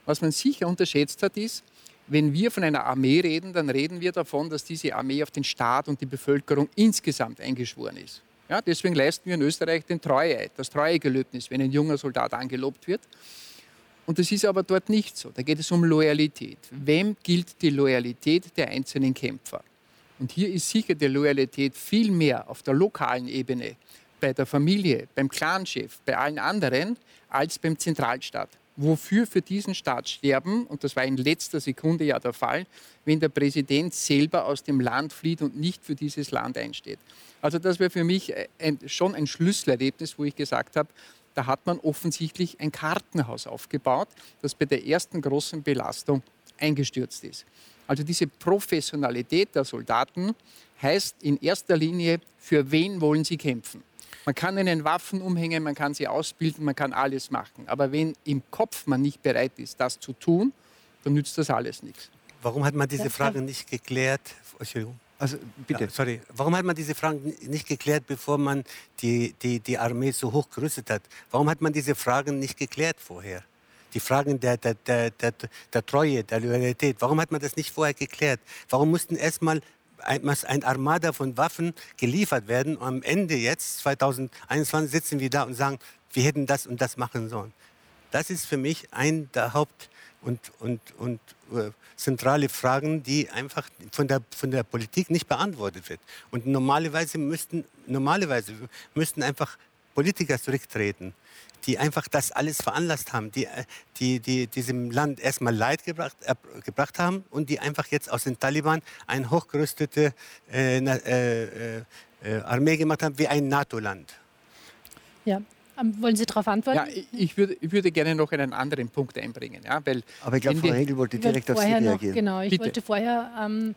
Was man sicher unterschätzt hat, ist, wenn wir von einer Armee reden, dann reden wir davon, dass diese Armee auf den Staat und die Bevölkerung insgesamt eingeschworen ist. Ja, deswegen leisten wir in Österreich den Treueeid, das Treuegelöbnis, wenn ein junger Soldat angelobt wird. Und das ist aber dort nicht so. Da geht es um Loyalität. Wem gilt die Loyalität der einzelnen Kämpfer? Und hier ist sicher die Loyalität viel mehr auf der lokalen Ebene, bei der Familie, beim Clanchef, bei allen anderen, als beim Zentralstaat wofür für diesen Staat sterben, und das war in letzter Sekunde ja der Fall, wenn der Präsident selber aus dem Land flieht und nicht für dieses Land einsteht. Also das wäre für mich ein, schon ein Schlüsselerlebnis, wo ich gesagt habe, da hat man offensichtlich ein Kartenhaus aufgebaut, das bei der ersten großen Belastung eingestürzt ist. Also diese Professionalität der Soldaten heißt in erster Linie, für wen wollen sie kämpfen? Man kann ihnen Waffen umhängen, man kann sie ausbilden, man kann alles machen. Aber wenn im Kopf man nicht bereit ist, das zu tun, dann nützt das alles nichts. Warum hat man diese Frage nicht geklärt? Entschuldigung. Also bitte. Ja, sorry. Warum hat man diese Fragen nicht geklärt, bevor man die, die, die Armee so hoch gerüstet hat? Warum hat man diese Fragen nicht geklärt vorher? Die Fragen der, der, der, der, der Treue, der Loyalität. Warum hat man das nicht vorher geklärt? Warum mussten erstmal ein Armada von Waffen geliefert werden. Und am Ende jetzt, 2021, sitzen wir da und sagen, wir hätten das und das machen sollen. Das ist für mich ein der Haupt- und, und, und äh, zentrale Fragen, die einfach von der, von der Politik nicht beantwortet wird. Und normalerweise müssten, normalerweise müssten einfach Politiker zurücktreten die einfach das alles veranlasst haben, die, äh, die, die diesem Land erstmal Leid gebracht, äh, gebracht haben und die einfach jetzt aus den Taliban eine hochgerüstete äh, äh, äh, Armee gemacht haben, wie ein NATO-Land. Ja, ähm, wollen Sie darauf antworten? Ja, ich würde, ich würde, gerne noch einen anderen Punkt einbringen. Ja, weil Aber ich glaube, Frau Hegel wollte direkt auf Sie reagieren. Noch, genau, ich Bitte. wollte vorher ähm,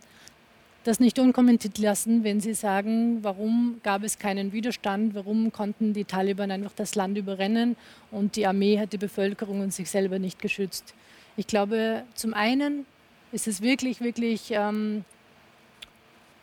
das nicht unkommentiert lassen, wenn Sie sagen, warum gab es keinen Widerstand, warum konnten die Taliban einfach das Land überrennen und die Armee hat die Bevölkerung und sich selber nicht geschützt. Ich glaube, zum einen ist es wirklich, wirklich ähm,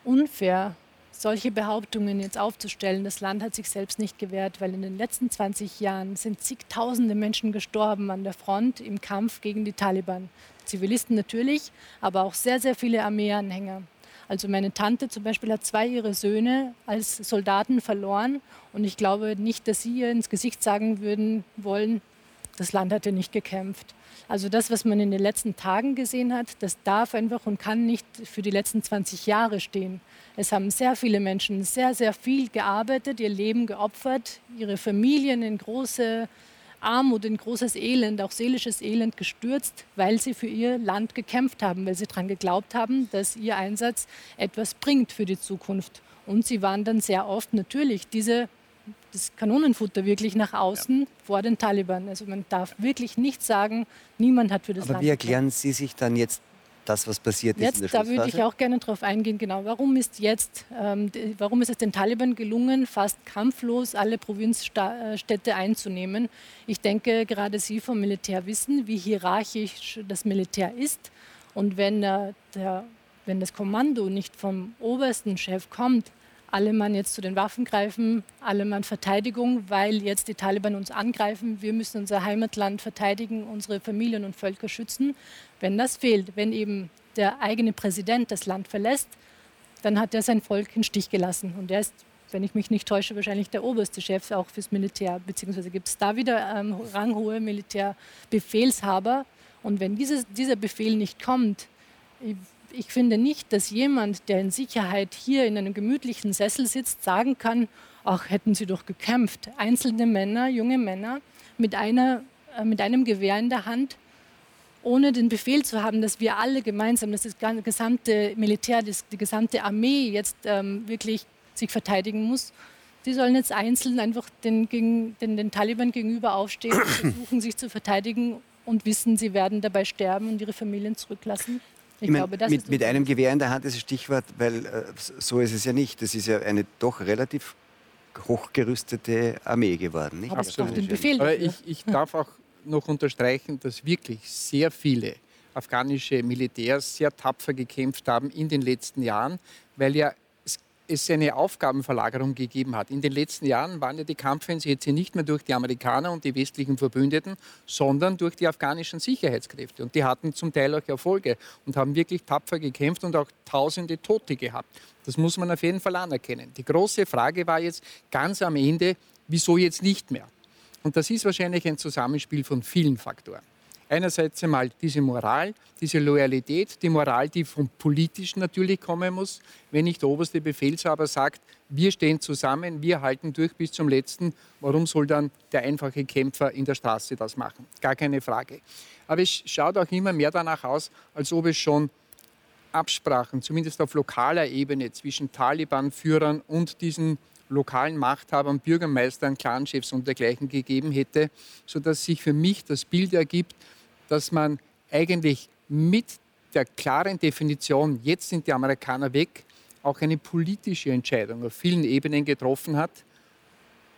unfair, solche Behauptungen jetzt aufzustellen. Das Land hat sich selbst nicht gewehrt, weil in den letzten 20 Jahren sind zigtausende Menschen gestorben an der Front im Kampf gegen die Taliban. Zivilisten natürlich, aber auch sehr, sehr viele Armeeanhänger. Also meine Tante zum Beispiel hat zwei ihrer Söhne als Soldaten verloren und ich glaube nicht, dass sie ihr ins Gesicht sagen würden wollen, das Land hat ja nicht gekämpft. Also das, was man in den letzten Tagen gesehen hat, das darf einfach und kann nicht für die letzten 20 Jahre stehen. Es haben sehr viele Menschen sehr, sehr viel gearbeitet, ihr Leben geopfert, ihre Familien in große Armut, in großes Elend, auch seelisches Elend gestürzt, weil sie für ihr Land gekämpft haben, weil sie daran geglaubt haben, dass ihr Einsatz etwas bringt für die Zukunft. Und sie waren dann sehr oft natürlich diese, das Kanonenfutter wirklich nach außen ja. vor den Taliban. Also man darf wirklich nicht sagen, niemand hat für das Aber Land wie erklären gekämpft. Sie sich dann jetzt das, was passiert jetzt, ist. Da würde ich auch gerne darauf eingehen, genau. Warum ist jetzt, ähm, warum ist es den Taliban gelungen, fast kampflos alle Provinzstädte einzunehmen? Ich denke, gerade Sie vom Militär wissen, wie hierarchisch das Militär ist. Und wenn, äh, der, wenn das Kommando nicht vom obersten Chef kommt, alle Mann jetzt zu den Waffen greifen, alle Mann Verteidigung, weil jetzt die Taliban uns angreifen. Wir müssen unser Heimatland verteidigen, unsere Familien und Völker schützen. Wenn das fehlt, wenn eben der eigene Präsident das Land verlässt, dann hat er sein Volk im Stich gelassen. Und er ist wenn ich mich nicht täusche, wahrscheinlich der oberste Chef auch fürs Militär, beziehungsweise gibt es da wieder ähm, ranghohe Militärbefehlshaber. Und wenn dieses, dieser Befehl nicht kommt, ich, finde nicht, dass jemand, der in Sicherheit hier in einem gemütlichen Sessel sitzt, sagen kann, ach, hätten Sie doch gekämpft. Einzelne Männer, junge Männer mit, einer, äh, mit einem Gewehr in der Hand, ohne den Befehl zu haben, dass wir alle gemeinsam, dass das gesamte Militär, die gesamte Armee jetzt ähm, wirklich sich verteidigen muss. Die sollen jetzt einzeln einfach den, gegen, den, den Taliban gegenüber aufstehen versuchen, sich zu verteidigen und wissen, sie werden dabei sterben und ihre Familien zurücklassen. Ich, ich meine, glaube, mit, mit einem Gewehr in der Hand ist ein Stichwort, weil äh, so ist es ja nicht. Das ist ja eine doch relativ hochgerüstete Armee geworden. Nicht? Aber Absolut. Den Befehl Aber ich, ich darf auch noch unterstreichen, dass wirklich sehr viele afghanische Militärs sehr tapfer gekämpft haben in den letzten Jahren, weil ja es eine Aufgabenverlagerung gegeben hat. In den letzten Jahren waren ja die Kampfeinsätze nicht mehr durch die Amerikaner und die westlichen Verbündeten, sondern durch die afghanischen Sicherheitskräfte. Und die hatten zum Teil auch Erfolge und haben wirklich tapfer gekämpft und auch tausende Tote gehabt. Das muss man auf jeden Fall anerkennen. Die große Frage war jetzt ganz am Ende, wieso jetzt nicht mehr? Und das ist wahrscheinlich ein Zusammenspiel von vielen Faktoren. Einerseits einmal diese Moral, diese Loyalität, die Moral, die vom Politischen natürlich kommen muss. Wenn nicht der oberste Befehlshaber sagt, wir stehen zusammen, wir halten durch bis zum Letzten, warum soll dann der einfache Kämpfer in der Straße das machen? Gar keine Frage. Aber es schaut auch immer mehr danach aus, als ob es schon Absprachen, zumindest auf lokaler Ebene, zwischen Taliban-Führern und diesen lokalen Machthabern, Bürgermeistern, Clanchefs und dergleichen gegeben hätte, sodass sich für mich das Bild ergibt, dass man eigentlich mit der klaren Definition, jetzt sind die Amerikaner weg, auch eine politische Entscheidung auf vielen Ebenen getroffen hat.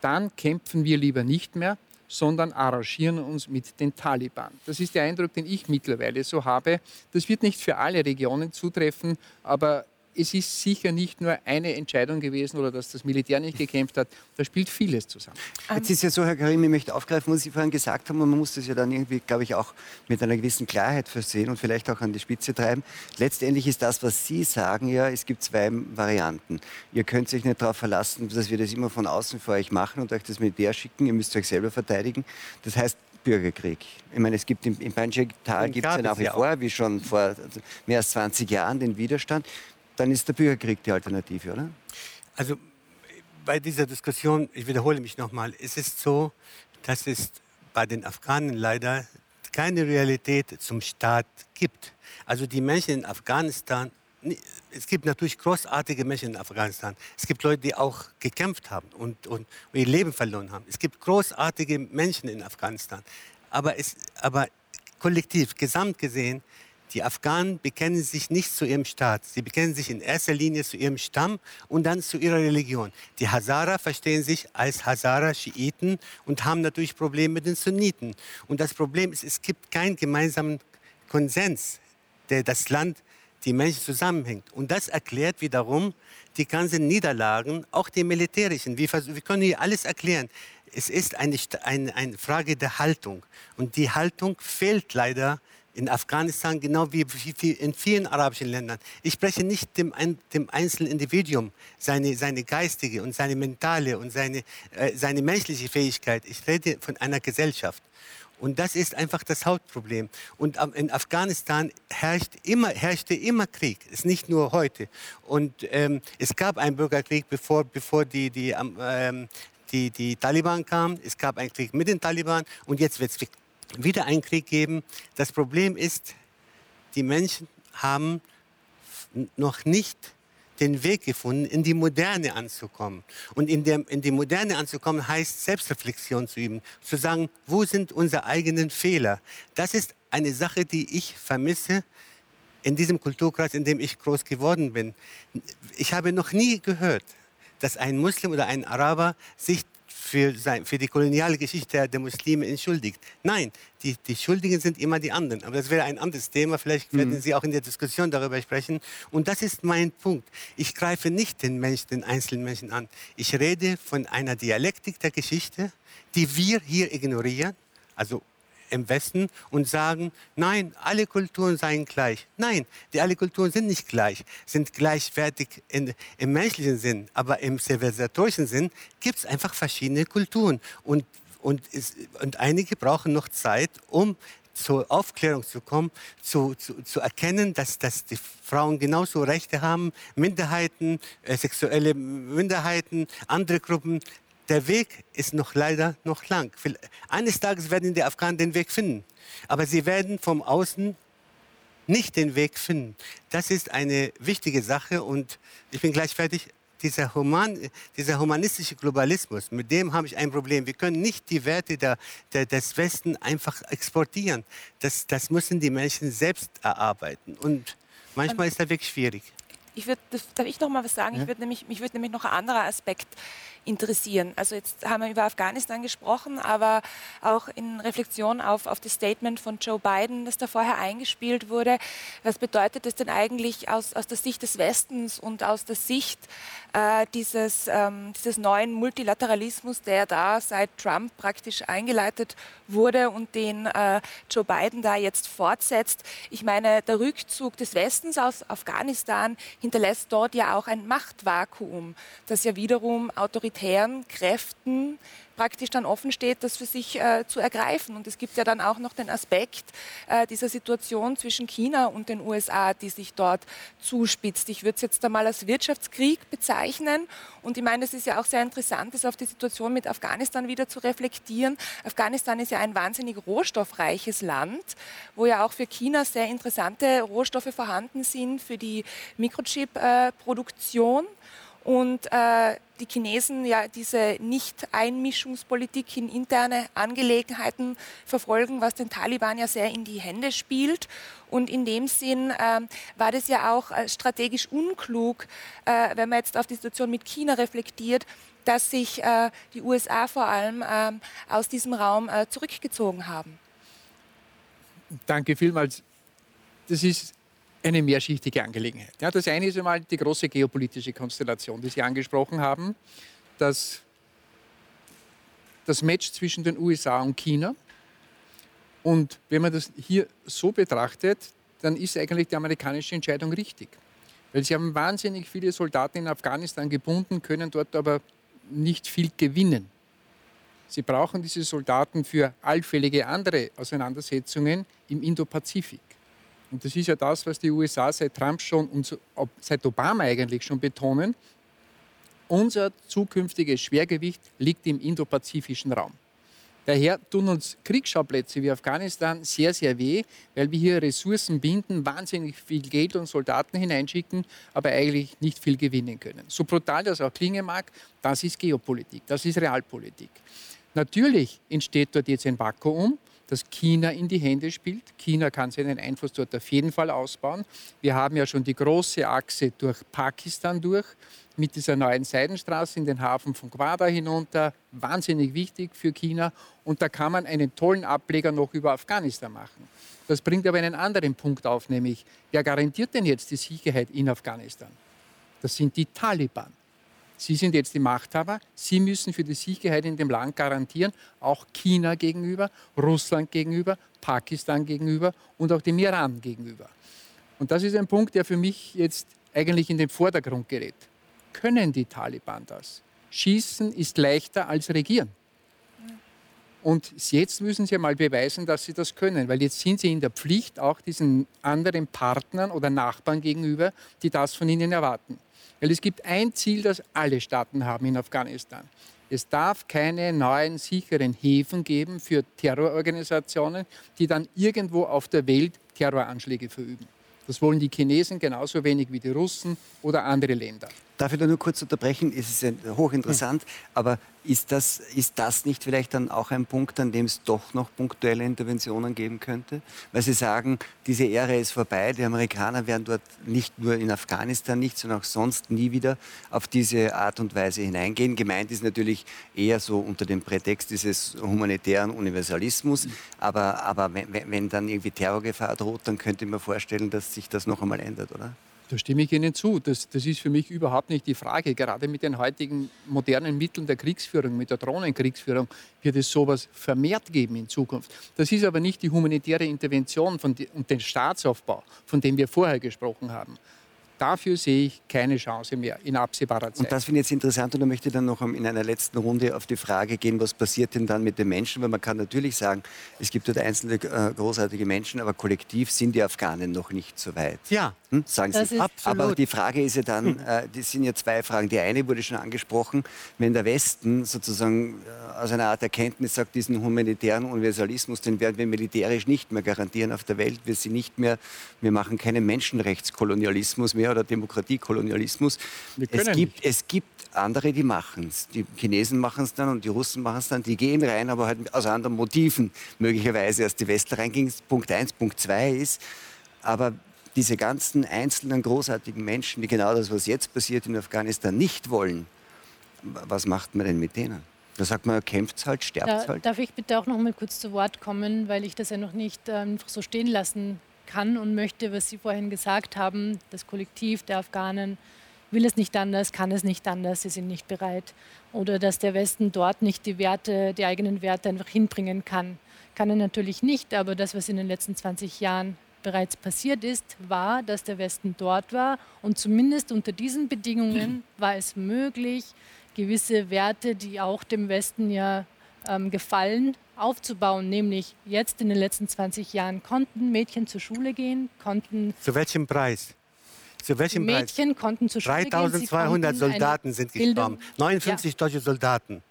Dann kämpfen wir lieber nicht mehr, sondern arrangieren uns mit den Taliban. Das ist der Eindruck, den ich mittlerweile so habe. Das wird nicht für alle Regionen zutreffen, aber es ist sicher nicht nur eine Entscheidung gewesen oder dass das Militär nicht gekämpft hat. Da spielt vieles zusammen. Jetzt ist ja so, Herr Karim, ich möchte aufgreifen, was Sie vorhin gesagt haben, und man muss das ja dann irgendwie, glaube ich, auch mit einer gewissen Klarheit versehen und vielleicht auch an die Spitze treiben. Letztendlich ist das, was Sie sagen, ja, es gibt zwei Varianten. Ihr könnt sich nicht darauf verlassen, dass wir das immer von außen für euch machen und euch das Militär schicken. Ihr müsst euch selber verteidigen. Das heißt, Bürgerkrieg. Ich meine, es gibt im, im Panjshir-Tal gibt es ja nach wie vor, wie schon vor mehr als 20 Jahren, den Widerstand dann ist der Bürgerkrieg die Alternative, oder? Also bei dieser Diskussion, ich wiederhole mich nochmal, ist es so, dass es bei den Afghanen leider keine Realität zum Staat gibt. Also die Menschen in Afghanistan, es gibt natürlich großartige Menschen in Afghanistan. Es gibt Leute, die auch gekämpft haben und, und, ihr Leben verloren haben. Es gibt großartige Menschen in Afghanistan. Aber, es, aber kollektiv, gesamt gesehen, die Afghanen bekennen sich nicht zu ihrem Staat. Sie bekennen sich in erster Linie zu ihrem Stamm und dann zu ihrer Religion. Die Hazara verstehen sich als Hazara-Schiiten und haben natürlich Probleme mit den Sunniten. Und das Problem ist, es gibt keinen gemeinsamen Konsens, der das Land, die Menschen zusammenhängt. Und das erklärt wiederum die ganzen Niederlagen, auch die militärischen. Wir, wir können hier alles erklären. Es ist eine, eine, eine Frage der Haltung. Und die Haltung fehlt leider in Afghanistan genau wie in vielen arabischen Ländern. Ich spreche nicht dem, dem einzelnen Individuum, seine, seine geistige und seine mentale und seine, äh, seine menschliche Fähigkeit. Ich rede von einer Gesellschaft. Und das ist einfach das Hauptproblem. Und in Afghanistan herrscht immer, herrschte immer Krieg. Es ist nicht nur heute. Und ähm, es gab einen Bürgerkrieg, bevor, bevor die, die, ähm, die, die Taliban kamen. Es gab einen Krieg mit den Taliban. Und jetzt wird es wieder einen Krieg geben. Das Problem ist, die Menschen haben noch nicht den Weg gefunden, in die Moderne anzukommen. Und in, der, in die Moderne anzukommen heißt Selbstreflexion zu üben, zu sagen, wo sind unsere eigenen Fehler. Das ist eine Sache, die ich vermisse in diesem Kulturkreis, in dem ich groß geworden bin. Ich habe noch nie gehört, dass ein Muslim oder ein Araber sich für, sein, für die koloniale Geschichte der Muslime entschuldigt. Nein, die, die Schuldigen sind immer die anderen. Aber das wäre ein anderes Thema. Vielleicht werden mhm. Sie auch in der Diskussion darüber sprechen. Und das ist mein Punkt. Ich greife nicht den Menschen, den einzelnen Menschen an. Ich rede von einer Dialektik der Geschichte, die wir hier ignorieren. Also im Westen und sagen, nein, alle Kulturen seien gleich. Nein, die alle Kulturen sind nicht gleich, sind gleichwertig in, im menschlichen Sinn, aber im zivilisatorischen Sinn gibt es einfach verschiedene Kulturen und und, ist, und einige brauchen noch Zeit, um zur Aufklärung zu kommen, zu, zu, zu erkennen, dass, dass die Frauen genauso Rechte haben, Minderheiten, äh, sexuelle Minderheiten, andere Gruppen. Der Weg ist noch leider noch lang. Eines Tages werden die Afghanen den Weg finden. Aber sie werden vom Außen nicht den Weg finden. Das ist eine wichtige Sache und ich bin gleich fertig dieser, human, dieser humanistische Globalismus, mit dem habe ich ein Problem. Wir können nicht die Werte der, der, des Westen einfach exportieren. Das, das müssen die Menschen selbst erarbeiten. Und manchmal ist das wirklich schwierig. Ich würd, darf ich noch mal was sagen? Ja. Ich würd nämlich, mich würde nämlich noch ein anderer Aspekt interessieren. Also jetzt haben wir über Afghanistan gesprochen, aber auch in Reflexion auf, auf das Statement von Joe Biden, das da vorher eingespielt wurde. Was bedeutet das denn eigentlich aus, aus der Sicht des Westens und aus der Sicht äh, dieses, ähm, dieses neuen Multilateralismus, der da seit Trump praktisch eingeleitet wurde und den äh, Joe Biden da jetzt fortsetzt? Ich meine, der Rückzug des Westens aus Afghanistan hinterlässt dort ja auch ein Machtvakuum, das ja wiederum autoritär autoritären Kräften praktisch dann offen steht, das für sich äh, zu ergreifen. Und es gibt ja dann auch noch den Aspekt äh, dieser Situation zwischen China und den USA, die sich dort zuspitzt. Ich würde es jetzt einmal als Wirtschaftskrieg bezeichnen. Und ich meine, es ist ja auch sehr interessant, das auf die Situation mit Afghanistan wieder zu reflektieren. Afghanistan ist ja ein wahnsinnig rohstoffreiches Land, wo ja auch für China sehr interessante Rohstoffe vorhanden sind für die Mikrochip-Produktion. Äh, und äh, die Chinesen ja diese Nicht-Einmischungspolitik in interne Angelegenheiten verfolgen, was den Taliban ja sehr in die Hände spielt. Und in dem Sinn äh, war das ja auch äh, strategisch unklug, äh, wenn man jetzt auf die Situation mit China reflektiert, dass sich äh, die USA vor allem ähm, aus diesem Raum äh, zurückgezogen haben. Danke vielmals. Das ist eine mehrschichtige Angelegenheit. Ja, das eine ist einmal die große geopolitische Konstellation, die Sie angesprochen haben, dass das Match zwischen den USA und China. Und wenn man das hier so betrachtet, dann ist eigentlich die amerikanische Entscheidung richtig. Weil sie haben wahnsinnig viele Soldaten in Afghanistan gebunden, können dort aber nicht viel gewinnen. Sie brauchen diese Soldaten für allfällige andere Auseinandersetzungen im Indopazifik. Und das ist ja das, was die USA seit Trump schon und seit Obama eigentlich schon betonen. Unser zukünftiges Schwergewicht liegt im indopazifischen Raum. Daher tun uns Kriegsschauplätze wie Afghanistan sehr, sehr weh, weil wir hier Ressourcen binden, wahnsinnig viel Geld und Soldaten hineinschicken, aber eigentlich nicht viel gewinnen können. So brutal das auch klingen mag, das ist Geopolitik, das ist Realpolitik. Natürlich entsteht dort jetzt ein Vakuum, das China in die Hände spielt. China kann seinen Einfluss dort auf jeden Fall ausbauen. Wir haben ja schon die große Achse durch Pakistan durch mit dieser neuen Seidenstraße in den Hafen von Quada hinunter. Wahnsinnig wichtig für China. Und da kann man einen tollen Ableger noch über Afghanistan machen. Das bringt aber einen anderen Punkt auf, nämlich wer garantiert denn jetzt die Sicherheit in Afghanistan? Das sind die Taliban. Sie sind jetzt die Machthaber. Sie müssen für die Sicherheit in dem Land garantieren, auch China gegenüber, Russland gegenüber, Pakistan gegenüber und auch dem Iran gegenüber. Und das ist ein Punkt, der für mich jetzt eigentlich in den Vordergrund gerät. Können die Taliban das? Schießen ist leichter als regieren. Und jetzt müssen sie mal beweisen, dass sie das können, weil jetzt sind sie in der Pflicht, auch diesen anderen Partnern oder Nachbarn gegenüber, die das von ihnen erwarten. Weil es gibt ein Ziel, das alle Staaten haben in Afghanistan. Es darf keine neuen sicheren Häfen geben für Terrororganisationen, die dann irgendwo auf der Welt Terroranschläge verüben. Das wollen die Chinesen genauso wenig wie die Russen oder andere Länder. Darf ich da nur kurz unterbrechen? Es ist hochinteressant, ja. aber ist das, ist das nicht vielleicht dann auch ein Punkt, an dem es doch noch punktuelle Interventionen geben könnte? Weil Sie sagen, diese Ära ist vorbei, die Amerikaner werden dort nicht nur in Afghanistan nicht, sondern auch sonst nie wieder auf diese Art und Weise hineingehen. Gemeint ist natürlich eher so unter dem Prätext dieses humanitären Universalismus. Aber, aber wenn, wenn dann irgendwie Terrorgefahr droht, dann könnte ich mir vorstellen, dass sich das noch einmal ändert, oder? Da stimme ich Ihnen zu. Das, das ist für mich überhaupt nicht die Frage. Gerade mit den heutigen modernen Mitteln der Kriegsführung, mit der Drohnenkriegsführung, wird es sowas vermehrt geben in Zukunft. Das ist aber nicht die humanitäre Intervention die, und den Staatsaufbau, von dem wir vorher gesprochen haben. Dafür sehe ich keine Chance mehr in absehbarer Zeit. Und das finde ich jetzt interessant und da möchte ich dann noch in einer letzten Runde auf die Frage gehen, was passiert denn dann mit den Menschen? Weil man kann natürlich sagen, es gibt dort einzelne äh, großartige Menschen, aber kollektiv sind die Afghanen noch nicht so weit. Ja. Hm? Sagen das Sie. Aber die Frage ist ja dann, hm. äh, die sind ja zwei Fragen. Die eine wurde schon angesprochen, wenn der Westen sozusagen äh, aus einer Art Erkenntnis sagt, diesen humanitären Universalismus, den werden wir militärisch nicht mehr garantieren auf der Welt. Wir sind nicht mehr, wir machen keinen Menschenrechtskolonialismus mehr oder Demokratiekolonialismus. Es gibt, es gibt andere, die machen es. Die Chinesen machen es dann und die Russen machen es dann. Die gehen rein, aber halt aus anderen Motiven möglicherweise, als die Westler reingingen. Punkt eins, Punkt zwei ist, aber diese ganzen einzelnen großartigen Menschen, die genau das, was jetzt passiert in Afghanistan, nicht wollen, was macht man denn mit denen? Da sagt man, kämpft halt, sterbt da, halt. Darf ich bitte auch noch mal kurz zu Wort kommen, weil ich das ja noch nicht einfach ähm, so stehen lassen kann und möchte, was Sie vorhin gesagt haben, das Kollektiv der Afghanen will es nicht anders, kann es nicht anders, sie sind nicht bereit. Oder dass der Westen dort nicht die Werte, die eigenen Werte einfach hinbringen kann. Kann er natürlich nicht, aber das, was in den letzten 20 Jahren bereits passiert ist, war, dass der Westen dort war und zumindest unter diesen Bedingungen war es möglich, gewisse Werte, die auch dem Westen ja ähm, gefallen, aufzubauen. Nämlich jetzt in den letzten 20 Jahren konnten Mädchen zur Schule gehen, konnten. Zu welchem Preis? Zu welchem Mädchen Preis? konnten zur Schule 3200 gehen. Soldaten sind gestorben. 59 ja. deutsche Soldaten.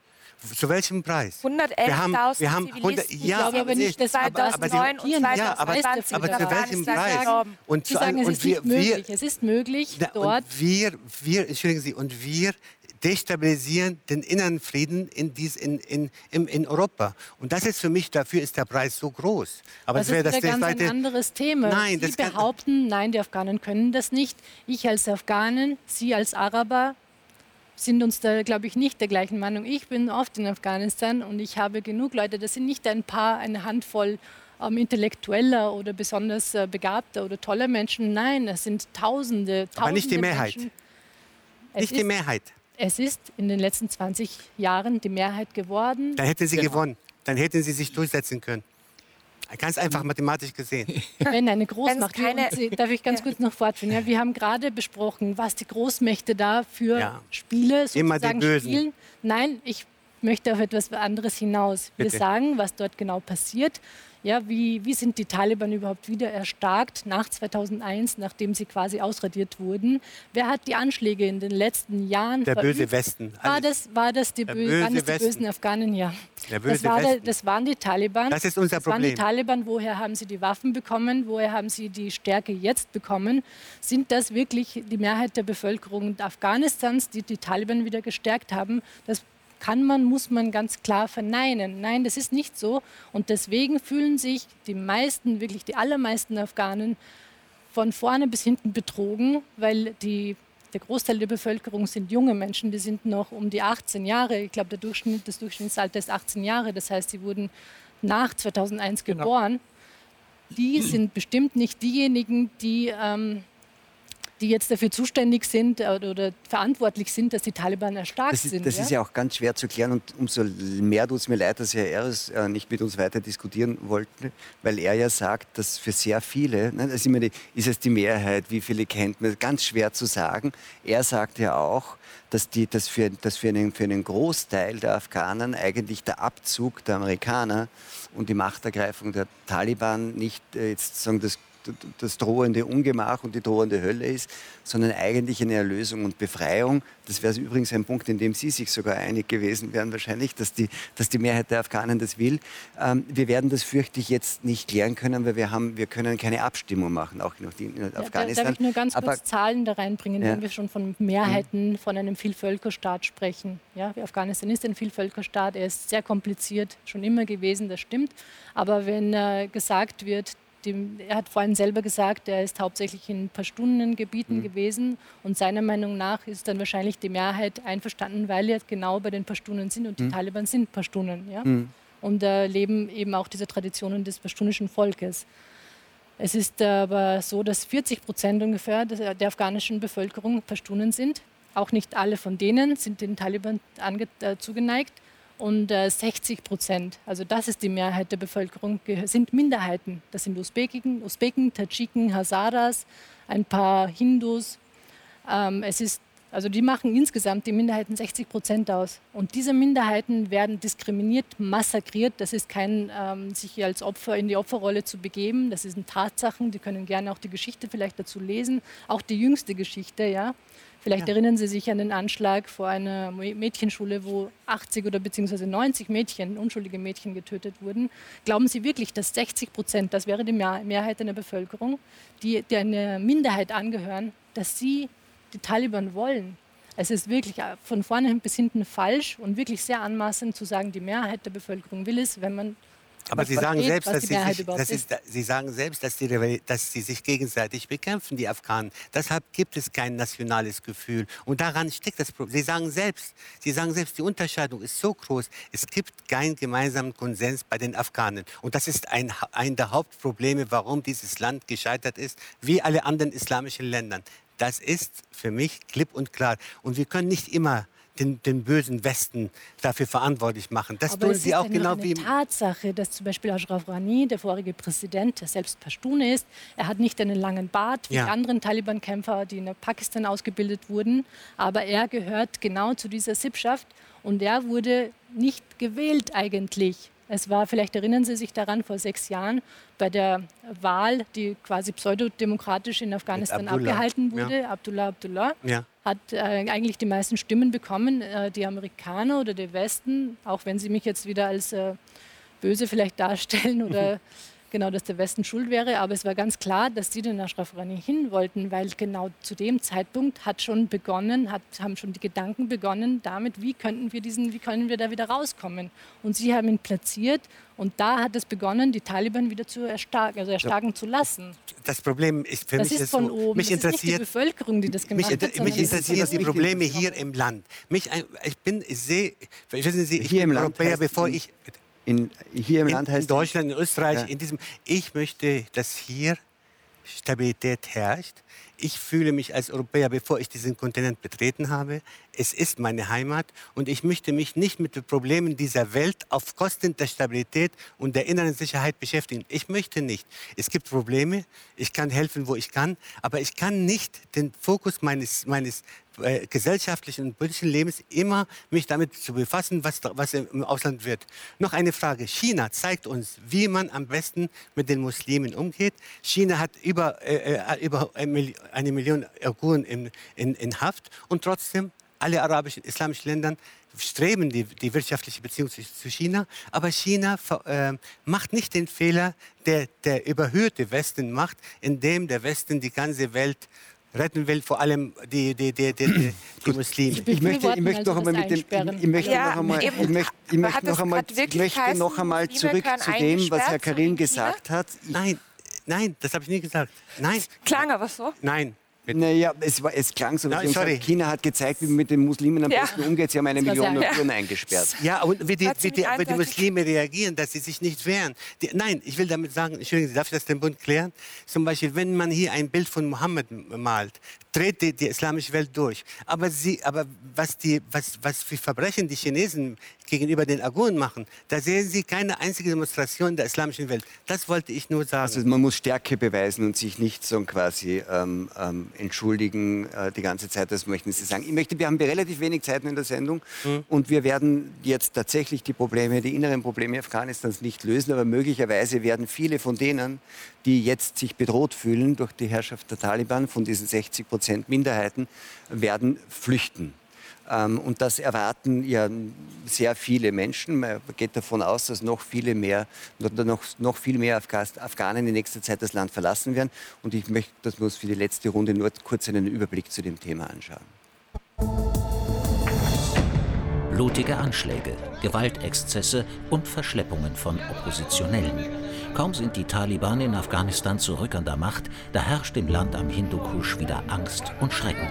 Zu welchem Preis? 111.000 wir haben, wir haben 100, ja, glaube aber nicht, das 2009 und 2020 ja, aber, aber zu welchem Preis? Und, Sie sagen, es ist wir, nicht möglich. Wir, es ist möglich, dort. Und wir, wir, entschuldigen Sie, und wir destabilisieren den inneren Frieden in, dies, in, in, in, in Europa. Und das ist für mich, dafür ist der Preis so groß. Aber das, das wäre das ganz ein anderes Thema. Nein, Sie behaupten, nein, die Afghanen können das nicht. Ich als Afghanen, Sie als Araber sind uns da, glaube ich, nicht der gleichen Meinung. Ich bin oft in Afghanistan und ich habe genug Leute, das sind nicht ein paar, eine Handvoll ähm, intellektueller oder besonders äh, begabter oder toller Menschen. Nein, es sind Tausende, Tausende Aber nicht die Mehrheit. Nicht die Mehrheit. Es ist in den letzten 20 Jahren die Mehrheit geworden. Dann hätten Sie genau. gewonnen. Dann hätten Sie sich durchsetzen können. Ganz einfach mathematisch gesehen. Wenn eine Großmacht, keine, darf ich ganz kurz noch fortführen? Ja, wir haben gerade besprochen, was die Großmächte da für ja. Spiele sozusagen spielen. Nein, ich möchte auf etwas anderes hinaus. Bitte. Wir sagen, was dort genau passiert. Ja, wie, wie sind die Taliban überhaupt wieder erstarkt nach 2001, nachdem sie quasi ausradiert wurden? Wer hat die Anschläge in den letzten Jahren Der verübt? böse Westen. War das, war das die, bö waren das die bösen Afghanen? Ja. Der böse das, war Westen. das waren die Taliban. Das ist unser das Problem. waren die Taliban. Woher haben sie die Waffen bekommen? Woher haben sie die Stärke jetzt bekommen? Sind das wirklich die Mehrheit der Bevölkerung Afghanistans, die die Taliban wieder gestärkt haben? Das kann man, muss man ganz klar verneinen. Nein, das ist nicht so. Und deswegen fühlen sich die meisten, wirklich die allermeisten Afghanen von vorne bis hinten betrogen, weil die, der Großteil der Bevölkerung sind junge Menschen, die sind noch um die 18 Jahre. Ich glaube, der Durchschnitt, das Durchschnittsalter ist 18 Jahre. Das heißt, sie wurden nach 2001 genau. geboren. Die sind bestimmt nicht diejenigen, die ähm, die jetzt dafür zuständig sind äh, oder verantwortlich sind, dass die Taliban erstarkt das ist, sind. Das ja? ist ja auch ganz schwer zu klären und umso mehr tut es mir leid, dass Herr Eres äh, nicht mit uns weiter diskutieren wollte, weil er ja sagt, dass für sehr viele, ne, das ist, immer die, ist es die Mehrheit, wie viele kennt man, ganz schwer zu sagen. Er sagt ja auch, dass, die, dass, für, dass für, einen, für einen Großteil der Afghanen eigentlich der Abzug der Amerikaner und die Machtergreifung der Taliban nicht äh, jetzt sagen das das drohende Ungemach und die drohende Hölle ist, sondern eigentlich eine Erlösung und Befreiung. Das wäre übrigens ein Punkt, in dem Sie sich sogar einig gewesen wären wahrscheinlich, dass die, dass die Mehrheit der Afghanen das will. Ähm, wir werden das fürchte ich jetzt nicht klären können, weil wir, haben, wir können keine Abstimmung machen, auch noch in ja, Afghanistan. Darf ich nur ganz kurz Aber, Zahlen da reinbringen, ja. wenn wir schon von Mehrheiten, mhm. von einem Vielvölkerstaat sprechen. Ja, Afghanistan ist ein Vielvölkerstaat, er ist sehr kompliziert, schon immer gewesen, das stimmt. Aber wenn äh, gesagt wird, dem, er hat vorhin selber gesagt, er ist hauptsächlich in Pashtunengebieten mhm. gewesen und seiner Meinung nach ist dann wahrscheinlich die Mehrheit einverstanden, weil er genau bei den Pashtunen sind und die mhm. Taliban sind Pashtunen. Ja? Mhm. Und äh, leben eben auch diese Traditionen des pashtunischen Volkes. Es ist aber so, dass 40 Prozent ungefähr der afghanischen Bevölkerung Pashtunen sind. Auch nicht alle von denen sind den Taliban äh, zugeneigt. Und äh, 60 Prozent, also das ist die Mehrheit der Bevölkerung, sind Minderheiten. Das sind Usbeken, Usbeken Tadschiken, Hazaras, ein paar Hindus. Ähm, es ist also die machen insgesamt die Minderheiten 60 Prozent aus. Und diese Minderheiten werden diskriminiert, massakriert. Das ist kein, ähm, sich als Opfer in die Opferrolle zu begeben. Das sind Tatsachen. Die können gerne auch die Geschichte vielleicht dazu lesen. Auch die jüngste Geschichte, ja. Vielleicht ja. erinnern Sie sich an den Anschlag vor einer Mädchenschule, wo 80 oder beziehungsweise 90 Mädchen, unschuldige Mädchen getötet wurden. Glauben Sie wirklich, dass 60 Prozent, das wäre die Mehrheit in der Bevölkerung, die, die einer Minderheit angehören, dass sie die Taliban wollen. Es ist wirklich von vorne bis hinten falsch und wirklich sehr anmaßend zu sagen, die Mehrheit der Bevölkerung will es, wenn man aber Sie sagen, selbst, dass sie, sich, dass ist, sie sagen selbst, dass, die, dass sie sich gegenseitig bekämpfen, die Afghanen. Deshalb gibt es kein nationales Gefühl. Und daran steckt das Problem. Sie sagen selbst, Sie sagen selbst, die Unterscheidung ist so groß. Es gibt keinen gemeinsamen Konsens bei den Afghanen. Und das ist ein, ein der Hauptprobleme, warum dieses Land gescheitert ist, wie alle anderen islamischen Länder. Das ist für mich klipp und klar. Und wir können nicht immer den, den, bösen Westen dafür verantwortlich machen. Das Aber tun sie auch genau wie. Tatsache, dass zum Beispiel Ashraf Rani, der vorige Präsident, der selbst Pashtun ist, er hat nicht einen langen Bart wie ja. die anderen Taliban-Kämpfer, die in Pakistan ausgebildet wurden, aber er gehört genau zu dieser Sippschaft und er wurde nicht gewählt eigentlich. Es war, vielleicht erinnern Sie sich daran, vor sechs Jahren bei der Wahl, die quasi pseudodemokratisch in Afghanistan abgehalten wurde, ja. Abdullah Abdullah, ja. hat äh, eigentlich die meisten Stimmen bekommen. Äh, die Amerikaner oder der Westen, auch wenn sie mich jetzt wieder als äh, böse vielleicht darstellen oder genau, dass der Westen schuld wäre. Aber es war ganz klar, dass sie den Ashraf Rani hin wollten, weil genau zu dem Zeitpunkt hat schon begonnen, hat, haben schon die Gedanken begonnen damit, wie könnten wir diesen, wie können wir da wieder rauskommen. Und sie haben ihn platziert und da hat es begonnen, die Taliban wieder zu erstarken, also erstarken ja. zu lassen. Das Problem ist für das mich ist von so, oben. Mich das interessiert ist nicht die Bevölkerung, die das gemacht mich, hat. Mich interessieren die Probleme hier im Land. Mich, ich bin, ich sehe, wissen Sie, ich hier bin im Europäer, Land bevor ich in, hier im in, Land heißt in Deutschland, in Österreich, ja. in diesem. Ich möchte, dass hier Stabilität herrscht. Ich fühle mich als Europäer, bevor ich diesen Kontinent betreten habe. Es ist meine Heimat und ich möchte mich nicht mit den Problemen dieser Welt auf Kosten der Stabilität und der inneren Sicherheit beschäftigen. Ich möchte nicht. Es gibt Probleme, ich kann helfen, wo ich kann, aber ich kann nicht den Fokus meines, meines äh, gesellschaftlichen und politischen Lebens immer mich damit zu befassen, was, was im Ausland wird. Noch eine Frage. China zeigt uns, wie man am besten mit den Muslimen umgeht. China hat über, äh, äh über eine Million Uiguren in, in, in Haft. Und trotzdem alle arabischen, islamischen Länder streben die, die wirtschaftliche Beziehung zu, zu China, aber China äh, macht nicht den Fehler, der der überhöhte Westen macht, indem der Westen die ganze Welt retten will, vor allem die, die, die, die, die Muslime. Ich, möchte, ich möchte noch einmal mit dem, ich, möchte ja, noch einmal, ich möchte, ich möchte noch einmal, ich möchte noch einmal zurück zu dem, was Herr Karim gesagt hat. Nein, nein, das habe ich nie gesagt. Nein. Klang aber so. Nein, naja, es, war, es klang so. Nein, sorry. China hat gezeigt, wie man mit den Muslimen am ja. besten umgeht. Sie haben eine Million Uiguren eingesperrt. Ja, und wie die, wie die, wie die Muslime reagieren, dass sie sich nicht wehren. Die, nein, ich will damit sagen, Entschuldigung, darf ich das dem Bund klären? Zum Beispiel, wenn man hier ein Bild von Mohammed malt, dreht die, die islamische Welt durch. Aber, sie, aber was, die, was, was für Verbrechen die Chinesen gegenüber den Aguren machen, da sehen Sie keine einzige Demonstration der islamischen Welt. Das wollte ich nur sagen. Also man muss Stärke beweisen und sich nicht so quasi ähm, ähm, entschuldigen äh, die ganze Zeit, das möchten Sie sagen. Ich möchte, wir haben relativ wenig Zeit in der Sendung mhm. und wir werden jetzt tatsächlich die Probleme, die inneren Probleme Afghanistans nicht lösen, aber möglicherweise werden viele von denen, die jetzt sich bedroht fühlen durch die Herrschaft der Taliban, von diesen 60 Prozent Minderheiten, werden flüchten. Ähm, und das erwarten ja sehr viele Menschen. Man geht davon aus, dass noch, viele mehr, noch, noch viel mehr Afghanen in nächster Zeit das Land verlassen werden. Und ich möchte, dass wir uns für die letzte Runde nur kurz einen Überblick zu dem Thema anschauen. Blutige Anschläge, Gewaltexzesse und Verschleppungen von Oppositionellen. Kaum sind die Taliban in Afghanistan zurück an der Macht, da herrscht im Land am Hindukusch wieder Angst und Schrecken.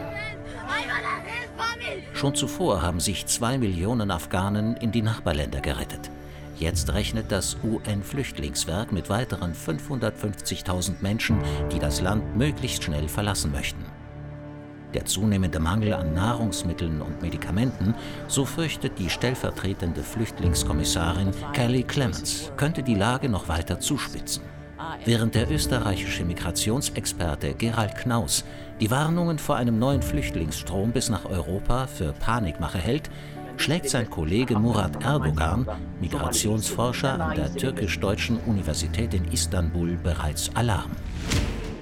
Schon zuvor haben sich zwei Millionen Afghanen in die Nachbarländer gerettet. Jetzt rechnet das UN-Flüchtlingswerk mit weiteren 550.000 Menschen, die das Land möglichst schnell verlassen möchten. Der zunehmende Mangel an Nahrungsmitteln und Medikamenten, so fürchtet die stellvertretende Flüchtlingskommissarin Kelly Clements, könnte die Lage noch weiter zuspitzen. Während der österreichische Migrationsexperte Gerald Knaus die Warnungen vor einem neuen Flüchtlingsstrom bis nach Europa für Panikmache hält, schlägt sein Kollege Murat Erdogan, Migrationsforscher an der türkisch-deutschen Universität in Istanbul, bereits Alarm.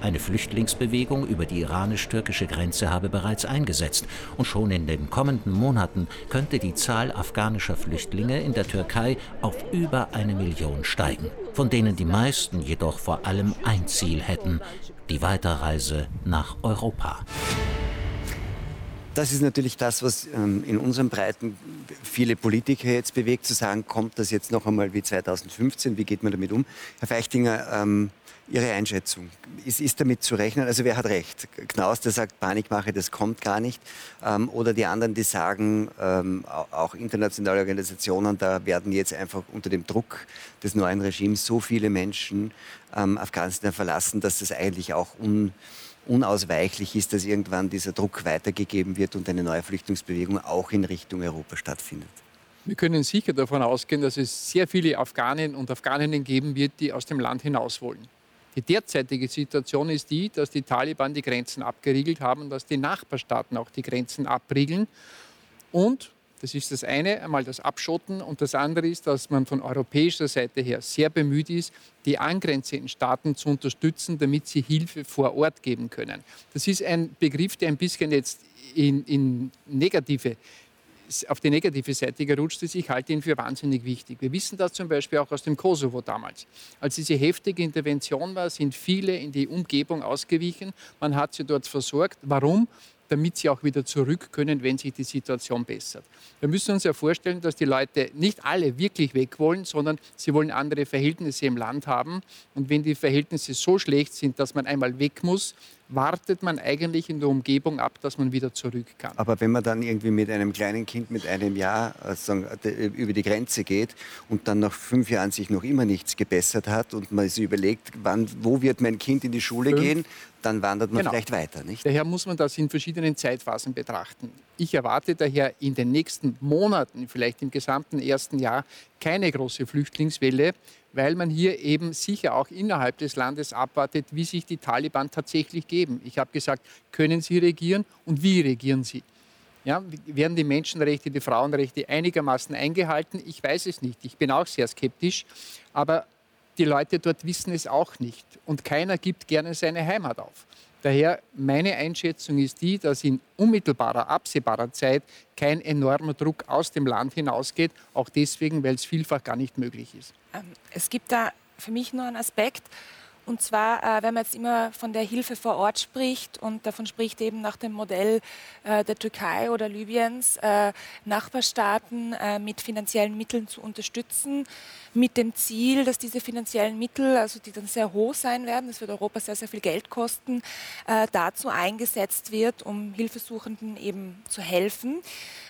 Eine Flüchtlingsbewegung über die iranisch-türkische Grenze habe bereits eingesetzt und schon in den kommenden Monaten könnte die Zahl afghanischer Flüchtlinge in der Türkei auf über eine Million steigen, von denen die meisten jedoch vor allem ein Ziel hätten, die Weiterreise nach Europa. Das ist natürlich das, was ähm, in unseren Breiten viele Politiker jetzt bewegt, zu sagen, kommt das jetzt noch einmal wie 2015, wie geht man damit um? Herr Feichtinger, ähm, Ihre Einschätzung, ist, ist, damit zu rechnen? Also wer hat recht? Knaus, der sagt, Panikmache, das kommt gar nicht. Ähm, oder die anderen, die sagen, ähm, auch internationale Organisationen, da werden jetzt einfach unter dem Druck des neuen Regimes so viele Menschen ähm, Afghanistan verlassen, dass das eigentlich auch un unausweichlich ist, dass irgendwann dieser Druck weitergegeben wird und eine neue Flüchtlingsbewegung auch in Richtung Europa stattfindet. Wir können sicher davon ausgehen, dass es sehr viele Afghanen und Afghaninnen geben wird, die aus dem Land hinaus wollen. Die derzeitige Situation ist die, dass die Taliban die Grenzen abgeriegelt haben dass die Nachbarstaaten auch die Grenzen abriegeln. Und das ist das eine, einmal das Abschotten. Und das andere ist, dass man von europäischer Seite her sehr bemüht ist, die angrenzenden Staaten zu unterstützen, damit sie Hilfe vor Ort geben können. Das ist ein Begriff, der ein bisschen jetzt in, in negative auf die negative Seite gerutscht ist. Ich halte ihn für wahnsinnig wichtig. Wir wissen das zum Beispiel auch aus dem Kosovo damals. Als diese heftige Intervention war, sind viele in die Umgebung ausgewichen. Man hat sie dort versorgt. Warum? Damit sie auch wieder zurück können, wenn sich die Situation bessert. Wir müssen uns ja vorstellen, dass die Leute nicht alle wirklich weg wollen, sondern sie wollen andere Verhältnisse im Land haben. Und wenn die Verhältnisse so schlecht sind, dass man einmal weg muss, wartet man eigentlich in der Umgebung ab, dass man wieder zurück kann. Aber wenn man dann irgendwie mit einem kleinen Kind mit einem Jahr äh, über die Grenze geht und dann nach fünf Jahren sich noch immer nichts gebessert hat und man sich überlegt, wann, wo wird mein Kind in die Schule fünf. gehen, dann wandert man genau. vielleicht weiter. Nicht? Daher muss man das in verschiedenen Zeitphasen betrachten. Ich erwarte daher in den nächsten Monaten, vielleicht im gesamten ersten Jahr, keine große Flüchtlingswelle, weil man hier eben sicher auch innerhalb des Landes abwartet, wie sich die Taliban tatsächlich geben. Ich habe gesagt, können sie regieren und wie regieren sie? Ja, werden die Menschenrechte, die Frauenrechte einigermaßen eingehalten? Ich weiß es nicht. Ich bin auch sehr skeptisch. Aber die Leute dort wissen es auch nicht. Und keiner gibt gerne seine Heimat auf. Daher meine Einschätzung ist die, dass in unmittelbarer, absehbarer Zeit kein enormer Druck aus dem Land hinausgeht, auch deswegen, weil es vielfach gar nicht möglich ist. Ähm, es gibt da für mich nur einen Aspekt, und zwar, äh, wenn man jetzt immer von der Hilfe vor Ort spricht und davon spricht eben nach dem Modell äh, der Türkei oder Libyens, äh, Nachbarstaaten mit finanziellen Mitteln zu unterstützen, mit dem Ziel, dass diese finanziellen Mittel, also die dann sehr hoch sein werden, das wird Europa sehr, sehr viel Geld kosten, dazu eingesetzt wird, um Hilfesuchenden eben zu helfen.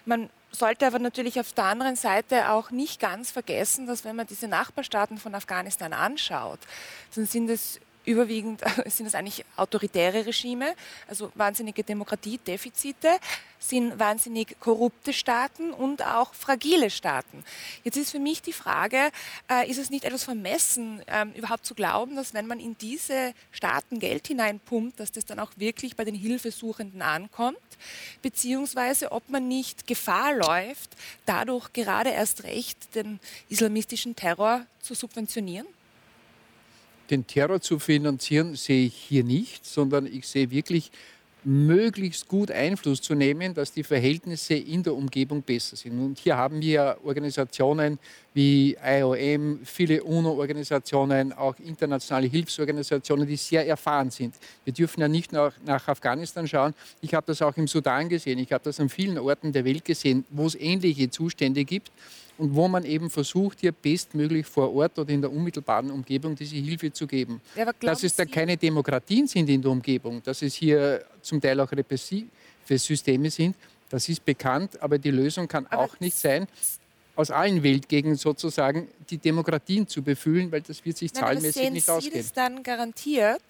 Man sollte aber natürlich auf der anderen Seite auch nicht ganz vergessen, dass wenn man diese Nachbarstaaten von Afghanistan anschaut, dann sind es überwiegend sind es eigentlich autoritäre Regime, also wahnsinnige Demokratiedefizite, sind wahnsinnig korrupte Staaten und auch fragile Staaten. Jetzt ist für mich die Frage, äh, ist es nicht etwas vermessen, ähm, überhaupt zu glauben, dass wenn man in diese Staaten Geld hineinpumpt, dass das dann auch wirklich bei den Hilfesuchenden ankommt, beziehungsweise ob man nicht Gefahr läuft, dadurch gerade erst recht den islamistischen Terror zu subventionieren? Den Terror zu finanzieren, sehe ich hier nicht, sondern ich sehe wirklich möglichst gut Einfluss zu nehmen, dass die Verhältnisse in der Umgebung besser sind. Und hier haben wir Organisationen wie IOM, viele UNO-Organisationen, auch internationale Hilfsorganisationen, die sehr erfahren sind. Wir dürfen ja nicht nach, nach Afghanistan schauen. Ich habe das auch im Sudan gesehen. Ich habe das an vielen Orten der Welt gesehen, wo es ähnliche Zustände gibt und wo man eben versucht, hier bestmöglich vor Ort oder in der unmittelbaren Umgebung diese Hilfe zu geben. Ja, dass es da keine Demokratien sind in der Umgebung, dass es hier zum Teil auch repressive Systeme sind, das ist bekannt, aber die Lösung kann aber auch nicht sein, aus allen Weltgegenden sozusagen die Demokratien zu befüllen, weil das wird sich Nein, zahlenmäßig sehen nicht Sie ausgehen. Sie dann garantiert,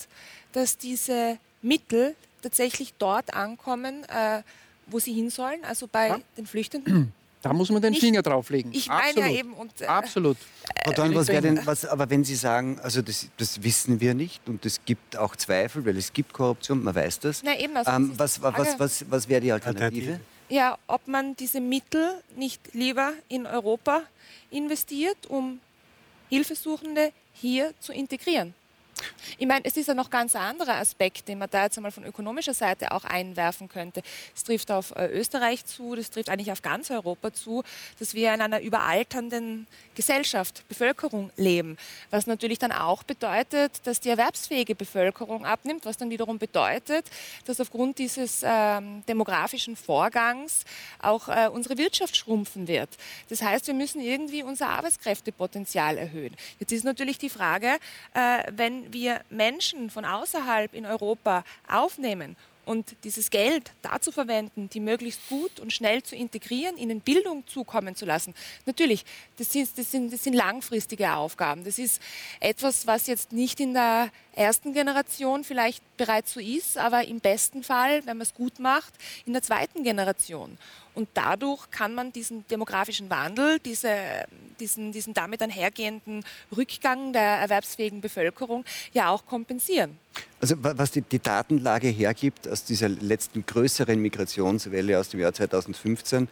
dass diese Mittel tatsächlich dort ankommen, äh, wo sie hin sollen, also bei ja. den Flüchtenden? Da muss man den nicht, Finger drauflegen. Ich meine ja eben. Und, äh, Absolut. Frau Dorn, was denn, was, aber wenn Sie sagen, also das, das, wissen wir nicht und es gibt auch Zweifel, weil es gibt Korruption, man weiß das. Na eben, also ähm, was, was, was, was wäre die Alternative? Ja, ob man diese Mittel nicht lieber in Europa investiert, um Hilfesuchende hier zu integrieren. Ich meine, es ist ja noch ganz anderer Aspekt, den man da jetzt einmal von ökonomischer Seite auch einwerfen könnte. Es trifft auf äh, Österreich zu, das trifft eigentlich auf ganz Europa zu, dass wir in einer überalternden Gesellschaft, Bevölkerung leben. Was natürlich dann auch bedeutet, dass die erwerbsfähige Bevölkerung abnimmt, was dann wiederum bedeutet, dass aufgrund dieses ähm, demografischen Vorgangs auch äh, unsere Wirtschaft schrumpfen wird. Das heißt, wir müssen irgendwie unser Arbeitskräftepotenzial erhöhen. Jetzt ist natürlich die Frage, äh, wenn wir Menschen von außerhalb in Europa aufnehmen und dieses Geld dazu verwenden, die möglichst gut und schnell zu integrieren, ihnen Bildung zukommen zu lassen. Natürlich, das sind, das sind, das sind langfristige Aufgaben. Das ist etwas, was jetzt nicht in der ersten Generation vielleicht bereits so ist, aber im besten Fall, wenn man es gut macht, in der zweiten Generation. Und dadurch kann man diesen demografischen Wandel, diese, diesen, diesen damit einhergehenden Rückgang der erwerbsfähigen Bevölkerung ja auch kompensieren. Also was die, die, Datenlage hergibt aus dieser letzten größeren Migrationswelle aus dem Jahr 2015,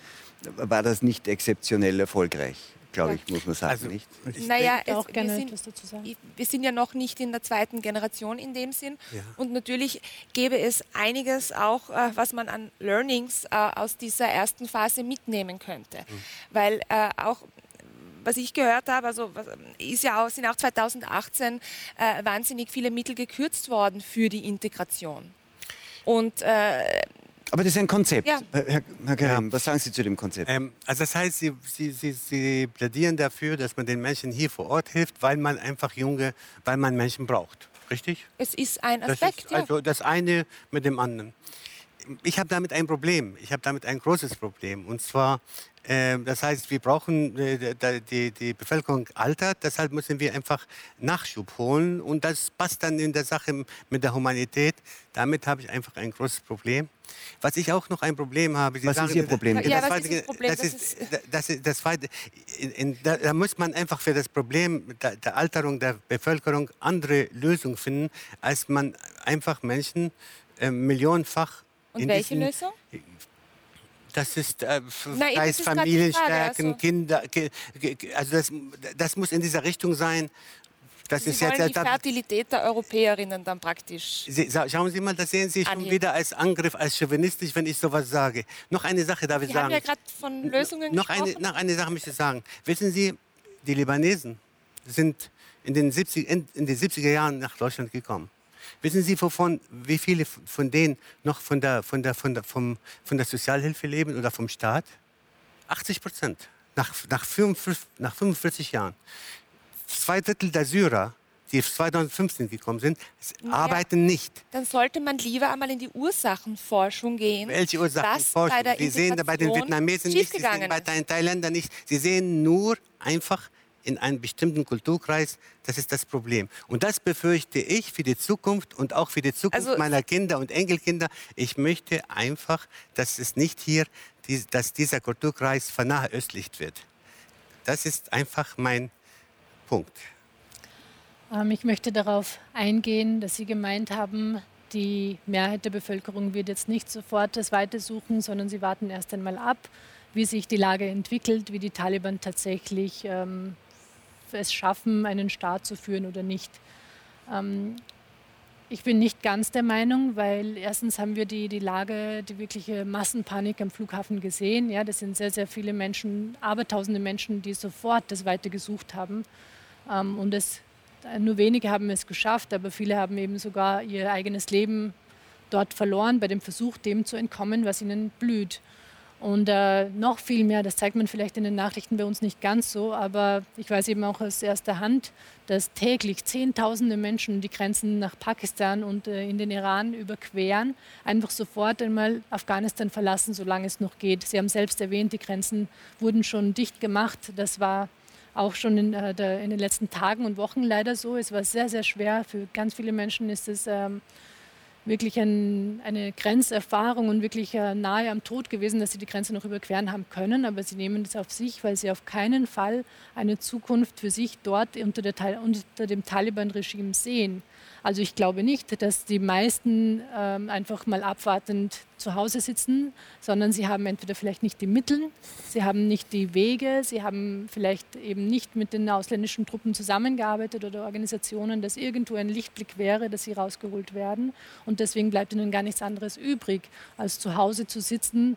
war das nicht exzeptionell erfolgreich glaube ich, muss man sagen, also, nicht? Naja, es, auch gerne wir, sind, wir sind ja noch nicht in der zweiten Generation in dem Sinn. Ja. Und natürlich gäbe es einiges auch, äh, was man an Learnings äh, aus dieser ersten Phase mitnehmen könnte. Mhm. Weil äh, auch was ich gehört habe, also ist ja auch, sind auch 2018 äh, wahnsinnig viele Mittel gekürzt worden für die Integration. Und äh, aber das ist ein Konzept. Ja. Herr, Herr Karim, ja. was sagen Sie zu dem Konzept? Ähm, also das heißt, Sie, Sie, Sie, Sie plädieren dafür, dass man den Menschen hier vor Ort hilft, weil man einfach junge, weil man Menschen braucht. Richtig? Es ist ein Aspekt. Das ist also das eine mit dem anderen. Ich habe damit ein Problem. Ich habe damit ein großes Problem. Und zwar ähm, das heißt, wir brauchen, äh, die, die, Bevölkerung altert, deshalb müssen wir einfach Nachschub holen. Und das passt dann in der Sache mit der Humanität. Damit habe ich einfach ein großes Problem. Was ich auch noch ein Problem habe. Sie was sagen, ist Ihr Problem? Ja, das, was ist Problem? Das ist, das ist, das war, da, da, muss man einfach für das Problem der, der, Alterung der Bevölkerung andere Lösungen finden, als man einfach Menschen äh, millionenfach. Und welche diesen, Lösung? Das ist äh, Na, Familienstärken, also. Kinder. Also das, das muss in dieser Richtung sein. Das Sie ist wollen jetzt, die Fertilität der Europäerinnen dann praktisch. Sie, schauen Sie mal, das sehen Sie schon wieder als Angriff, als chauvinistisch, wenn ich sowas sage. Noch eine Sache darf ich Sie sagen. Sie haben ja gerade von Lösungen noch gesprochen. Eine, noch eine Sache möchte ich sagen. Wissen Sie, die Libanesen sind in den, 70, in, in den 70er Jahren nach Deutschland gekommen. Wissen Sie, wovon, wie viele von denen noch von der, von, der, von, der, vom, von der Sozialhilfe leben oder vom Staat? 80 Prozent. Nach, nach, 45, nach 45 Jahren. Zwei Drittel der Syrer, die 2015 gekommen sind, ja, arbeiten nicht. Dann sollte man lieber einmal in die Ursachenforschung gehen. Welche Ursachenforschung? Sie sehen bei den Vietnamesen nicht, Sie sehen bei den Thailändern nicht. Sie sehen nur einfach in einem bestimmten Kulturkreis, das ist das Problem. Und das befürchte ich für die Zukunft und auch für die Zukunft also, meiner Kinder und Enkelkinder. Ich möchte einfach, dass es nicht hier, dass dieser Kulturkreis vernachöstlicht wird. Das ist einfach mein Punkt. Ähm, ich möchte darauf eingehen, dass Sie gemeint haben, die Mehrheit der Bevölkerung wird jetzt nicht sofort das Weite suchen, sondern sie warten erst einmal ab, wie sich die Lage entwickelt, wie die Taliban tatsächlich ähm, es schaffen, einen Staat zu führen oder nicht. Ähm, ich bin nicht ganz der Meinung, weil erstens haben wir die, die Lage, die wirkliche Massenpanik am Flughafen gesehen. Ja, das sind sehr, sehr viele Menschen, abertausende Menschen, die sofort das Weite gesucht haben. Ähm, und es, nur wenige haben es geschafft, aber viele haben eben sogar ihr eigenes Leben dort verloren bei dem Versuch, dem zu entkommen, was ihnen blüht. Und äh, noch viel mehr, das zeigt man vielleicht in den Nachrichten bei uns nicht ganz so, aber ich weiß eben auch aus erster Hand, dass täglich Zehntausende Menschen die Grenzen nach Pakistan und äh, in den Iran überqueren, einfach sofort einmal Afghanistan verlassen, solange es noch geht. Sie haben selbst erwähnt, die Grenzen wurden schon dicht gemacht. Das war auch schon in, äh, der, in den letzten Tagen und Wochen leider so. Es war sehr, sehr schwer. Für ganz viele Menschen ist es ähm, wirklich ein, eine Grenzerfahrung und wirklich äh, nahe am Tod gewesen, dass sie die Grenze noch überqueren haben können. Aber sie nehmen das auf sich, weil sie auf keinen Fall eine Zukunft für sich dort unter, der, unter dem Taliban-Regime sehen. Also ich glaube nicht, dass die meisten ähm, einfach mal abwartend zu Hause sitzen, sondern sie haben entweder vielleicht nicht die Mittel, sie haben nicht die Wege, sie haben vielleicht eben nicht mit den ausländischen Truppen zusammengearbeitet oder Organisationen, dass irgendwo ein Lichtblick wäre, dass sie rausgeholt werden. Und deswegen bleibt ihnen gar nichts anderes übrig, als zu Hause zu sitzen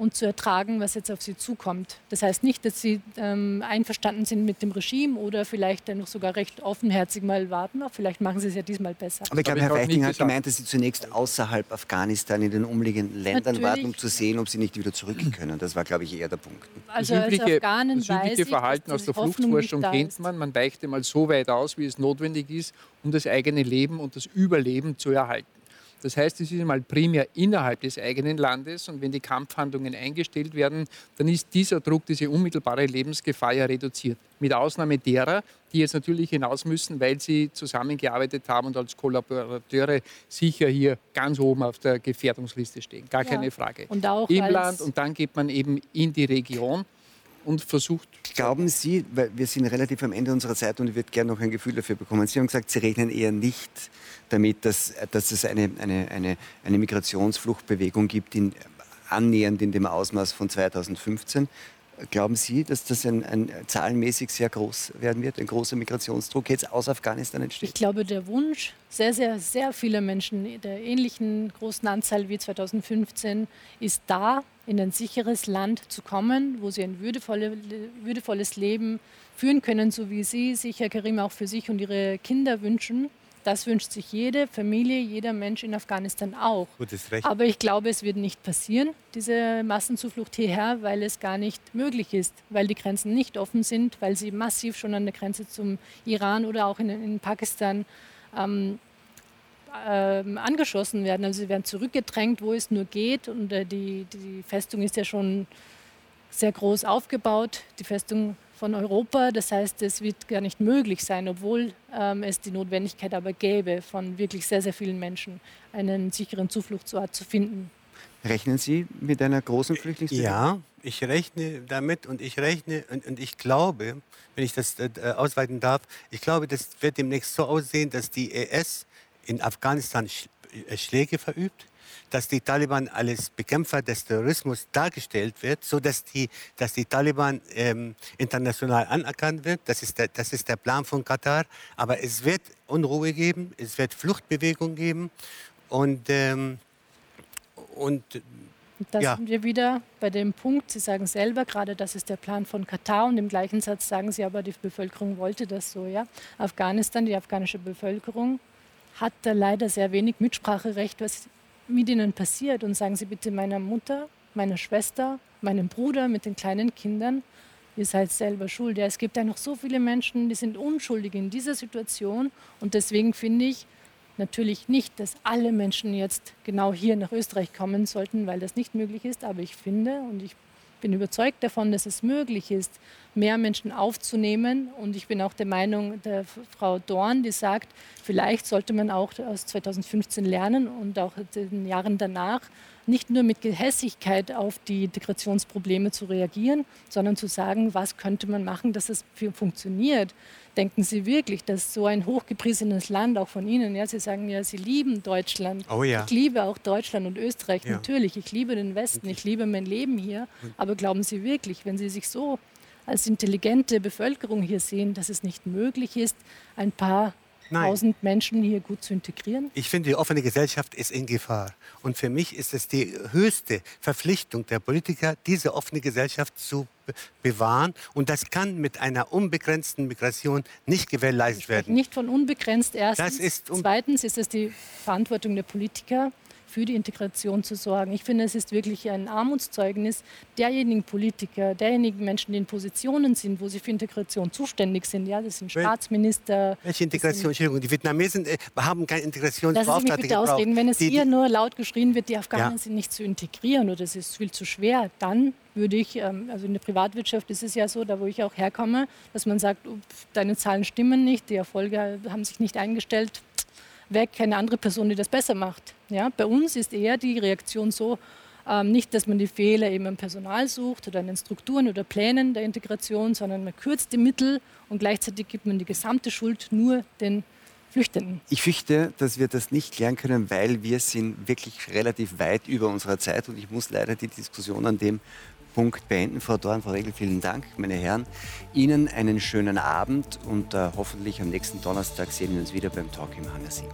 und zu ertragen, was jetzt auf sie zukommt. Das heißt nicht, dass sie ähm, einverstanden sind mit dem Regime oder vielleicht noch sogar recht offenherzig mal warten. Auch vielleicht machen sie es ja diesmal besser. Aber ich glaube, Herr Feichting hat gemeint, dass Sie zunächst außerhalb Afghanistan in den umliegenden Ländern Natürlich. warten, um zu sehen, ob sie nicht wieder zurück können. Das war, glaube ich, eher der Punkt. Also das übliche, Afghanen das übliche Verhalten aus der Fluchtforschung kennt man. Man weicht einmal so weit aus, wie es notwendig ist, um das eigene Leben und das Überleben zu erhalten. Das heißt, es ist einmal primär innerhalb des eigenen Landes und wenn die Kampfhandlungen eingestellt werden, dann ist dieser Druck, diese unmittelbare Lebensgefahr ja reduziert. Mit Ausnahme derer, die jetzt natürlich hinaus müssen, weil sie zusammengearbeitet haben und als Kollaborateure sicher hier ganz oben auf der Gefährdungsliste stehen. Gar ja. keine Frage. Und auch Im Land und dann geht man eben in die Region und versucht. Glauben Sie, weil wir sind relativ am Ende unserer Zeit und ich würde gerne noch ein Gefühl dafür bekommen. Sie haben gesagt, Sie rechnen eher nicht damit, dass, dass es eine, eine, eine, eine Migrationsfluchtbewegung gibt, in, annähernd in dem Ausmaß von 2015. Glauben Sie, dass das ein, ein, zahlenmäßig sehr groß werden wird, ein großer Migrationsdruck jetzt aus Afghanistan entsteht? Ich glaube, der Wunsch sehr, sehr, sehr vieler Menschen der ähnlichen großen Anzahl wie 2015 ist da, in ein sicheres Land zu kommen, wo sie ein würdevolle, würdevolles Leben führen können, so wie Sie sich, Herr Karim, auch für sich und Ihre Kinder wünschen. Das wünscht sich jede Familie, jeder Mensch in Afghanistan auch. Gutes Recht. Aber ich glaube, es wird nicht passieren, diese Massenzuflucht hierher, weil es gar nicht möglich ist, weil die Grenzen nicht offen sind, weil sie massiv schon an der Grenze zum Iran oder auch in, in Pakistan ähm, ähm, angeschossen werden. Also sie werden zurückgedrängt, wo es nur geht. Und äh, die, die Festung ist ja schon sehr groß aufgebaut, die Festung von Europa. Das heißt, es wird gar nicht möglich sein, obwohl ähm, es die Notwendigkeit aber gäbe, von wirklich sehr, sehr vielen Menschen einen sicheren Zufluchtsort zu finden. Rechnen Sie mit einer großen Flüchtlingsbewegung? Ja, ich rechne damit und ich rechne und, und ich glaube, wenn ich das äh, ausweiten darf, ich glaube, das wird demnächst so aussehen, dass die ES in Afghanistan äh, Schläge verübt, dass die Taliban als Bekämpfer des Terrorismus dargestellt wird, so dass die, dass die Taliban ähm, international anerkannt wird. Das ist, der, das ist der Plan von Katar. Aber es wird Unruhe geben, es wird Fluchtbewegung geben und ähm, und da ja. sind wir wieder bei dem Punkt, Sie sagen selber gerade, das ist der Plan von Katar und im gleichen Satz sagen Sie aber, die Bevölkerung wollte das so. Ja? Afghanistan, die afghanische Bevölkerung hat da leider sehr wenig Mitspracherecht, was mit ihnen passiert. Und sagen Sie bitte meiner Mutter, meiner Schwester, meinem Bruder mit den kleinen Kindern, ihr seid selber schuld. Ja, es gibt ja noch so viele Menschen, die sind unschuldig in dieser Situation. Und deswegen finde ich natürlich nicht, dass alle Menschen jetzt genau hier nach Österreich kommen sollten, weil das nicht möglich ist. Aber ich finde und ich bin überzeugt davon, dass es möglich ist, mehr Menschen aufzunehmen. Und ich bin auch der Meinung der Frau Dorn, die sagt, vielleicht sollte man auch aus 2015 lernen und auch in den Jahren danach nicht nur mit Gehässigkeit auf die Integrationsprobleme zu reagieren, sondern zu sagen, was könnte man machen, dass es funktioniert. Denken Sie wirklich, dass so ein hochgepriesenes Land auch von Ihnen, ja, Sie sagen ja, Sie lieben Deutschland. Oh ja. Ich liebe auch Deutschland und Österreich, ja. natürlich. Ich liebe den Westen, ich liebe mein Leben hier. Aber glauben Sie wirklich, wenn Sie sich so als intelligente Bevölkerung hier sehen, dass es nicht möglich ist, ein paar tausend Menschen hier gut zu integrieren? Ich finde, die offene Gesellschaft ist in Gefahr. Und für mich ist es die höchste Verpflichtung der Politiker, diese offene Gesellschaft zu bewahren. Und das kann mit einer unbegrenzten Migration nicht gewährleistet werden. Nicht von unbegrenzt erstens. Das ist Zweitens ist es die Verantwortung der Politiker, für die Integration zu sorgen. Ich finde, es ist wirklich ein Armutszeugnis derjenigen Politiker, derjenigen Menschen, die in Positionen sind, wo sie für Integration zuständig sind. Ja, das sind Staatsminister. Welche Integration? Entschuldigung, die Vietnamesen äh, haben keine Integrationsbeauftragte Lassen Sie mich bitte ausreden. Wenn es die, hier nur laut geschrien wird, die Afghanen ja. sind nicht zu integrieren oder es ist viel zu schwer, dann würde ich, ähm, also in der Privatwirtschaft ist es ja so, da wo ich auch herkomme, dass man sagt, deine Zahlen stimmen nicht, die Erfolge haben sich nicht eingestellt, weg, eine andere Person, die das besser macht. Ja? Bei uns ist eher die Reaktion so, ähm, nicht, dass man die Fehler eben im Personal sucht oder in den Strukturen oder Plänen der Integration, sondern man kürzt die Mittel und gleichzeitig gibt man die gesamte Schuld nur den Flüchtenden. Ich fürchte, dass wir das nicht klären können, weil wir sind wirklich relativ weit über unserer Zeit und ich muss leider die Diskussion an dem Punkt beenden. Frau Dorn, Frau Regel, vielen Dank, meine Herren. Ihnen einen schönen Abend und äh, hoffentlich am nächsten Donnerstag sehen wir uns wieder beim Talk im Hangersee.